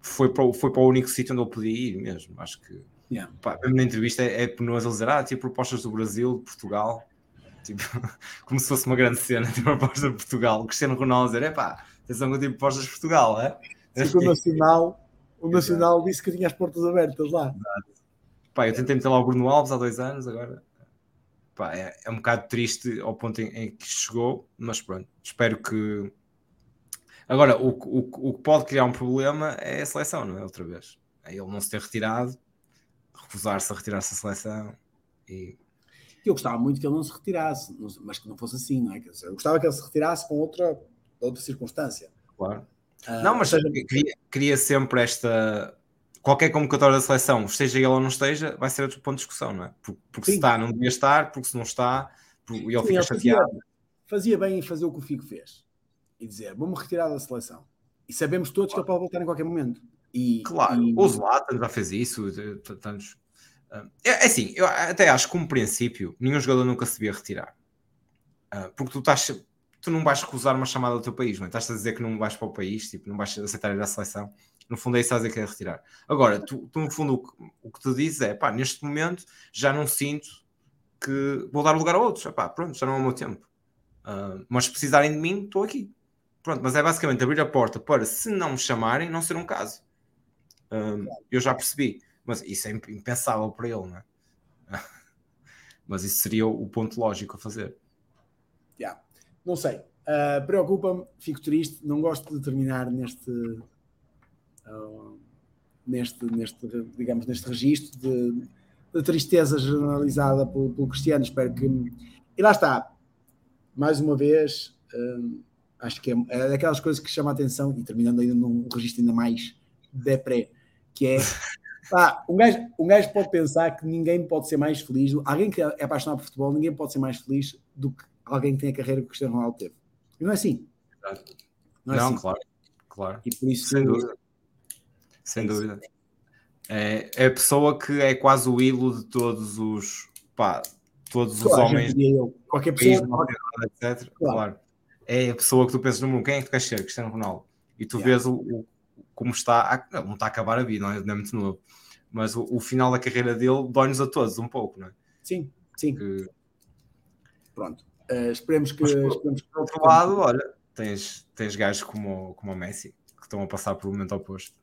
foi para, o, foi para o único sítio onde ele podia ir mesmo. Acho que yeah. pá, mesmo na entrevista é, é penoso ele dizer: Ah, tinha propostas do Brasil, de Portugal, tipo, como se fosse uma grande cena, tipo proposta de Portugal. O Cristiano Ronaldo dizer: É pá, atenção que eu tive propostas de Portugal, é? Sim, o Nacional, o Nacional disse que tinha as portas abertas lá. Exato. Pá, eu tentei meter lá o Bruno Alves há dois anos, agora pá, é, é, um bocado triste ao ponto em, em, que chegou, mas pronto, espero que. Agora, o, o, o que pode criar um problema é a seleção, não é? Outra vez. É ele não se ter retirado, recusar-se a retirar-se da seleção e. Eu gostava muito que ele não se retirasse, mas que não fosse assim, não é? Eu gostava que ele se retirasse com outra, outra circunstância. Claro. Uh, não, mas seja... queria, queria sempre esta qualquer convocatória da seleção, esteja ele ou não esteja, vai ser outro ponto de discussão, não é? Porque, porque se está, não devia estar, porque se não está, e ele Sim, fica ele chateado. Fazia, fazia, bem em fazer o que o Figo fez e dizer: vamos retirar da seleção. E sabemos todos claro. que ele pode voltar em qualquer momento. E, claro, e... o Zlatan já fez isso. Tantos... É, é assim, eu até acho que, como princípio, nenhum jogador nunca se devia retirar. Ah, porque tu estás tu não vais recusar uma chamada do teu país, não é? Estás a dizer que não vais para o país, tipo, não vais aceitar ir à seleção. No fundo é isso a dizer que é retirar. Agora, tu, tu no fundo, o que, o que tu dizes é, pá, neste momento já não sinto que vou dar lugar a outros. Epá, pronto, já não é o meu tempo. Uh, mas se precisarem de mim, estou aqui. Pronto, mas é basicamente abrir a porta para, se não me chamarem, não ser um caso. Uh, eu já percebi. Mas isso é impensável para ele, não é? mas isso seria o ponto lógico a fazer. Yeah. Não sei. Uh, Preocupa-me, fico triste, não gosto de terminar neste uh, neste, neste, digamos, neste registro de, de tristeza generalizada pelo, pelo, Cristiano. Espero que. E lá está, mais uma vez, uh, acho que é, é daquelas coisas que chama a atenção, e terminando ainda num registro ainda mais depré, que é. Pá, um, gajo, um gajo pode pensar que ninguém pode ser mais feliz, alguém que é apaixonado por futebol, ninguém pode ser mais feliz do que alguém que tem a carreira que o Cristiano Ronaldo teve. E não é assim. Não, é não assim. claro, claro. E por isso, Sem dúvida sem dúvida. É, é a pessoa que é quase o ídolo de todos os, pá, todos claro, os homens. Eu. Qualquer pessoa. Qualquer... Etc. Claro. claro. É a pessoa que tu pensas no mundo. Quem é que tu queres ser? Cristiano Ronaldo. E tu yeah. vês o, o, como está. A, não está a acabar a vida, não é, não é muito novo. Mas o, o, final da carreira dele dói-nos a todos um pouco, não é? Sim, sim. Que... Pronto. Uh, esperemos que. Mas, esperemos que... Por outro lado, olha, tens, tens gajos como, como o Messi que estão a passar por um momento oposto.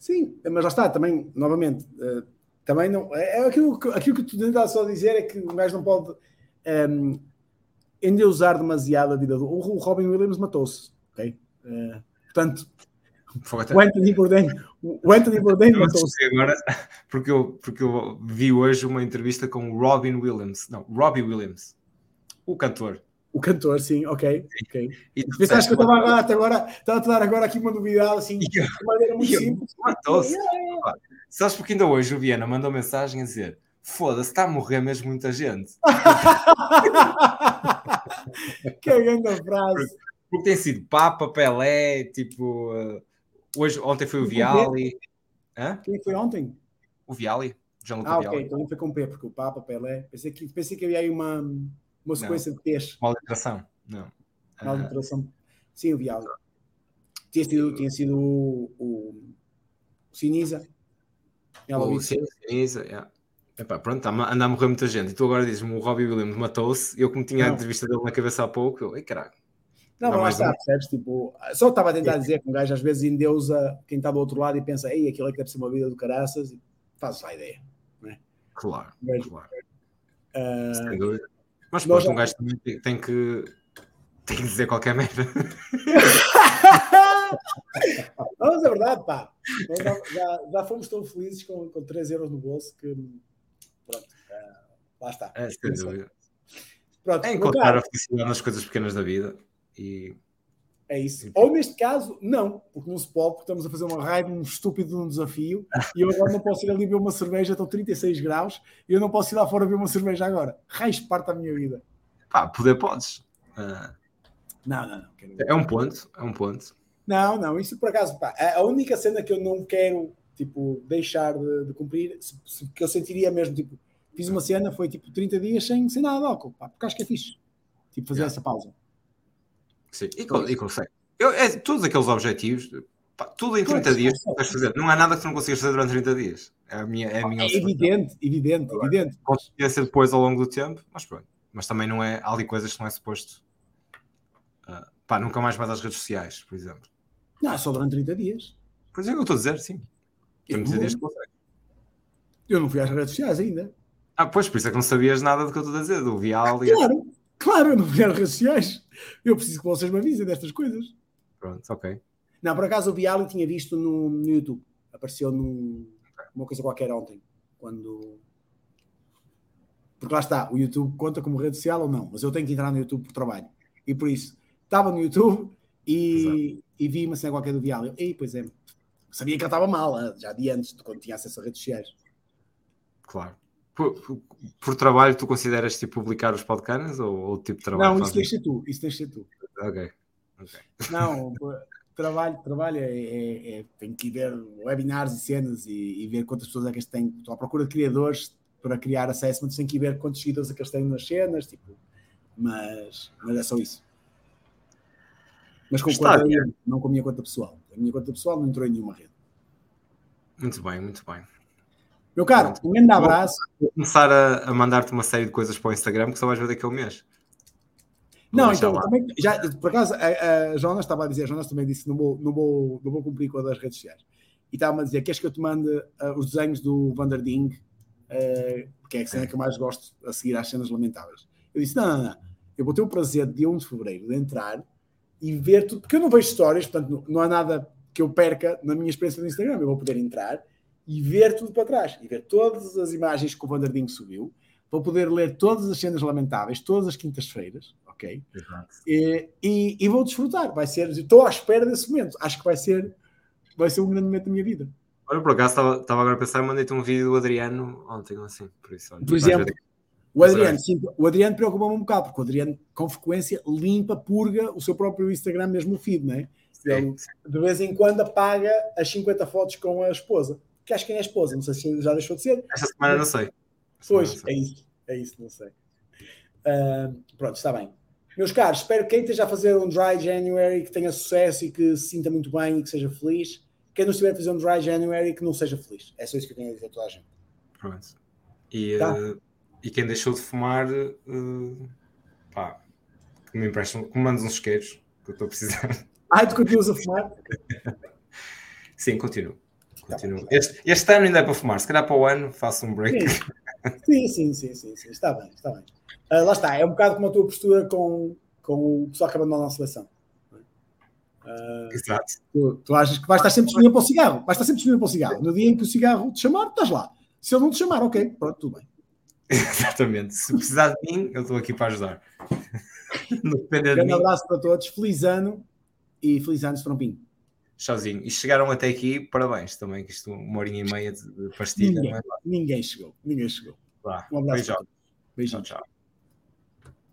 Sim, mas lá está, também, novamente, uh, também não. É, é aquilo, aquilo que tu tentas só dizer é que o gajo não pode um, ehm, endeusar demasiado a vida do. O Robin Williams matou-se, ok? Uh, portanto, o Anthony Bourdain, o Anthony Bourdain matou-se. Agora, porque eu, porque eu vi hoje uma entrevista com o Robin Williams, não, Robbie Williams, o cantor. O cantor, sim, ok. ok. E tu pensaste que eu estava a, agora, estava a dar agora aqui uma novidade assim, de maneira muito simples. Matou-se. Sabes porque ainda hoje o Viana mandou mensagem a dizer: foda-se, está a morrer mesmo muita gente. que grande frase. Porque, porque, tem sido Papa, Pelé, tipo. Uh, hoje, ontem foi o Viali. Hã? Quem foi ontem? O Viali. Ah, ok, Viali. então foi com P, porque o Papa, Pelé. Pensei que, pensei que havia aí uma uma sequência não. de T's. Uma alteração, não. Uma alteração. Sim, o Vial. Tinha sido, tinha sido o, o, o Sinisa. O Sinisa, yeah. Epá, pronto, anda a morrer muita gente. E tu agora dizes-me o Robbie Williams matou-se. Eu, como tinha não. a entrevista dele na cabeça há pouco, eu, ei caralho. Não, não mas lá está, percebes? Tipo, só estava a tentar dizer que um gajo às vezes endeusa quem está do outro lado e pensa, ei, aquilo é que deve ser uma vida do caraças, e faz a ideia. É? Claro, mas, claro. Uh, Sem dúvida. Mas depois um gajo também tem que, tem que dizer qualquer merda. Mas é verdade, pá. Já, já fomos tão felizes com, com 3 euros no bolso que pronto, uh, lá está. É, sem dúvida. Pronto, é encontrar a felicidade nas coisas pequenas da vida e é isso. Ou neste caso, não, porque não se pode, porque estamos a fazer uma raiva, um estúpido um desafio, e eu agora não posso ir ali ver uma cerveja, estão 36 graus, e eu não posso ir lá fora ver uma cerveja agora. Raiz parte da minha vida. Pá, poder podes. Uh... Não, não, não. É um ponto, é um ponto. Não, não, isso por acaso, pá, a única cena que eu não quero, tipo, deixar de, de cumprir, se, se, que eu sentiria mesmo, tipo, fiz uma cena, foi tipo 30 dias sem, sem nada de álcool, pá, porque acho que é fixe, tipo, fazer yeah. essa pausa. Sim, e, e consegue. Eu, é, todos aqueles objetivos, pá, tudo em 30 dias tu vais fazer. Não há nada que tu não consigas fazer durante 30 dias. É a minha, é a minha é evidente, evidente, Agora, evidente. Pode ser depois ao longo do tempo, mas pronto. Mas também não é. Há ali coisas que não é suposto. Uh, pá, nunca mais vais às redes sociais, por exemplo. Não, só durante 30 dias. Por exemplo, eu estou a dizer, sim. 30 dias que consegue. Eu não fui às redes sociais ainda. Ah, pois, por isso é que não sabias nada do que eu estou a dizer, do Vial e. Claro, claro, eu não fui às redes sociais. Eu preciso que vocês me avisem destas coisas. Pronto, ok. Não, por acaso o Bialy tinha visto no, no YouTube. Apareceu num, uma coisa qualquer ontem. Quando. Porque lá está, o YouTube conta como rede social ou não, mas eu tenho que entrar no YouTube por trabalho. E por isso, estava no YouTube e, e vi uma cena qualquer do Bialy. E pois é, sabia que ele estava mal, eh, já de antes, quando tinha acesso a redes sociais. Claro. Por, por, por, trabalho, tu consideras tipo publicar os podcasts ou, ou tipo de trabalho? Não, isso deixa tu, isso deixa tu. Ok. Okay. Não, trabalho, trabalho é, é, é, tem que ver webinars e cenas e, e, ver quantas pessoas é que eles têm. Estou à procura de criadores para criar assessments, tem que ver quantos seguidores é que eles têm nas cenas, tipo, mas, mas é só isso. Mas com Está, conta, não com a minha conta pessoal. A minha conta pessoal não entrou em nenhuma rede. Muito bem, muito bem. Meu caro, um grande abraço. Vou começar a, a mandar-te uma série de coisas para o Instagram que só vais ver daquele mês. Não, então, também, já, por acaso, a, a Jonas estava a dizer, a Jonas também disse, não vou, não vou, não vou cumprir com a das redes sociais. E estava-me a dizer, queres que eu te mande uh, os desenhos do Vanderding, uh, porque é a cena que eu mais gosto a seguir às cenas lamentáveis. Eu disse, não, não, não, eu vou ter o prazer de 1 de Fevereiro de entrar e ver tudo, porque eu não vejo histórias, portanto não, não há nada que eu perca na minha experiência no Instagram, eu vou poder entrar e ver tudo para trás, e ver todas as imagens que o Vanderding subiu, vou poder ler todas as cenas lamentáveis, todas as quintas-feiras, ok? E, e, e, vou desfrutar. Vai ser, estou à espera desse momento. Acho que vai ser, vai ser um grande momento da minha vida. Olha, por acaso estava, agora a pensar, mandei-te um vídeo do Adriano ontem, assim, por isso. Olha, por exemplo, o Adriano, sim, o Adriano preocupa-me um bocado, porque o Adriano, com frequência, limpa, purga o seu próprio Instagram, mesmo o feed, não é? Ele, de vez em quando, apaga as 50 fotos com a esposa. Que acho que é a esposa, não sei se já deixou de ser. Esta semana não sei. Pois, é isso, é isso, não sei. Uh, pronto, está bem. Meus caros, espero que quem esteja a fazer um Dry January que tenha sucesso e que se sinta muito bem e que seja feliz. Quem não estiver a fazer um Dry January que não seja feliz. É só isso que eu tenho a dizer a toda a gente. Pronto. E, tá? uh, e quem deixou de fumar, uh, pá, que me emprestam, que me mandes uns isqueiros que eu estou a precisar. Ah, tu continuas a fumar? Sim, continuo. Continuo. Este, este, ano ainda é para fumar, se calhar para o ano faço um break. Sim, sim, sim, sim, sim. está bem, está bem. Uh, lá está, é um bocado como a tua postura com, com o pessoal que abandona a seleção. Uh, Exato. Tu, tu, achas que vais estar sempre disponível para o cigarro, vais estar sempre disponível para o cigarro. No dia em que o cigarro te chamar, estás lá. Se ele não te chamar, ok, pronto, tudo bem. Exatamente. Se precisar de mim, eu estou aqui para ajudar. um grande abraço para todos, feliz ano e feliz ano, Strompinho. Tchauzinho. E chegaram até aqui, parabéns também, que isto uma horinha e meia de pastilha. Ninguém, é ninguém chegou, ninguém chegou. Vá, um abraço. Beijão. Beijão. Tchau, tchau.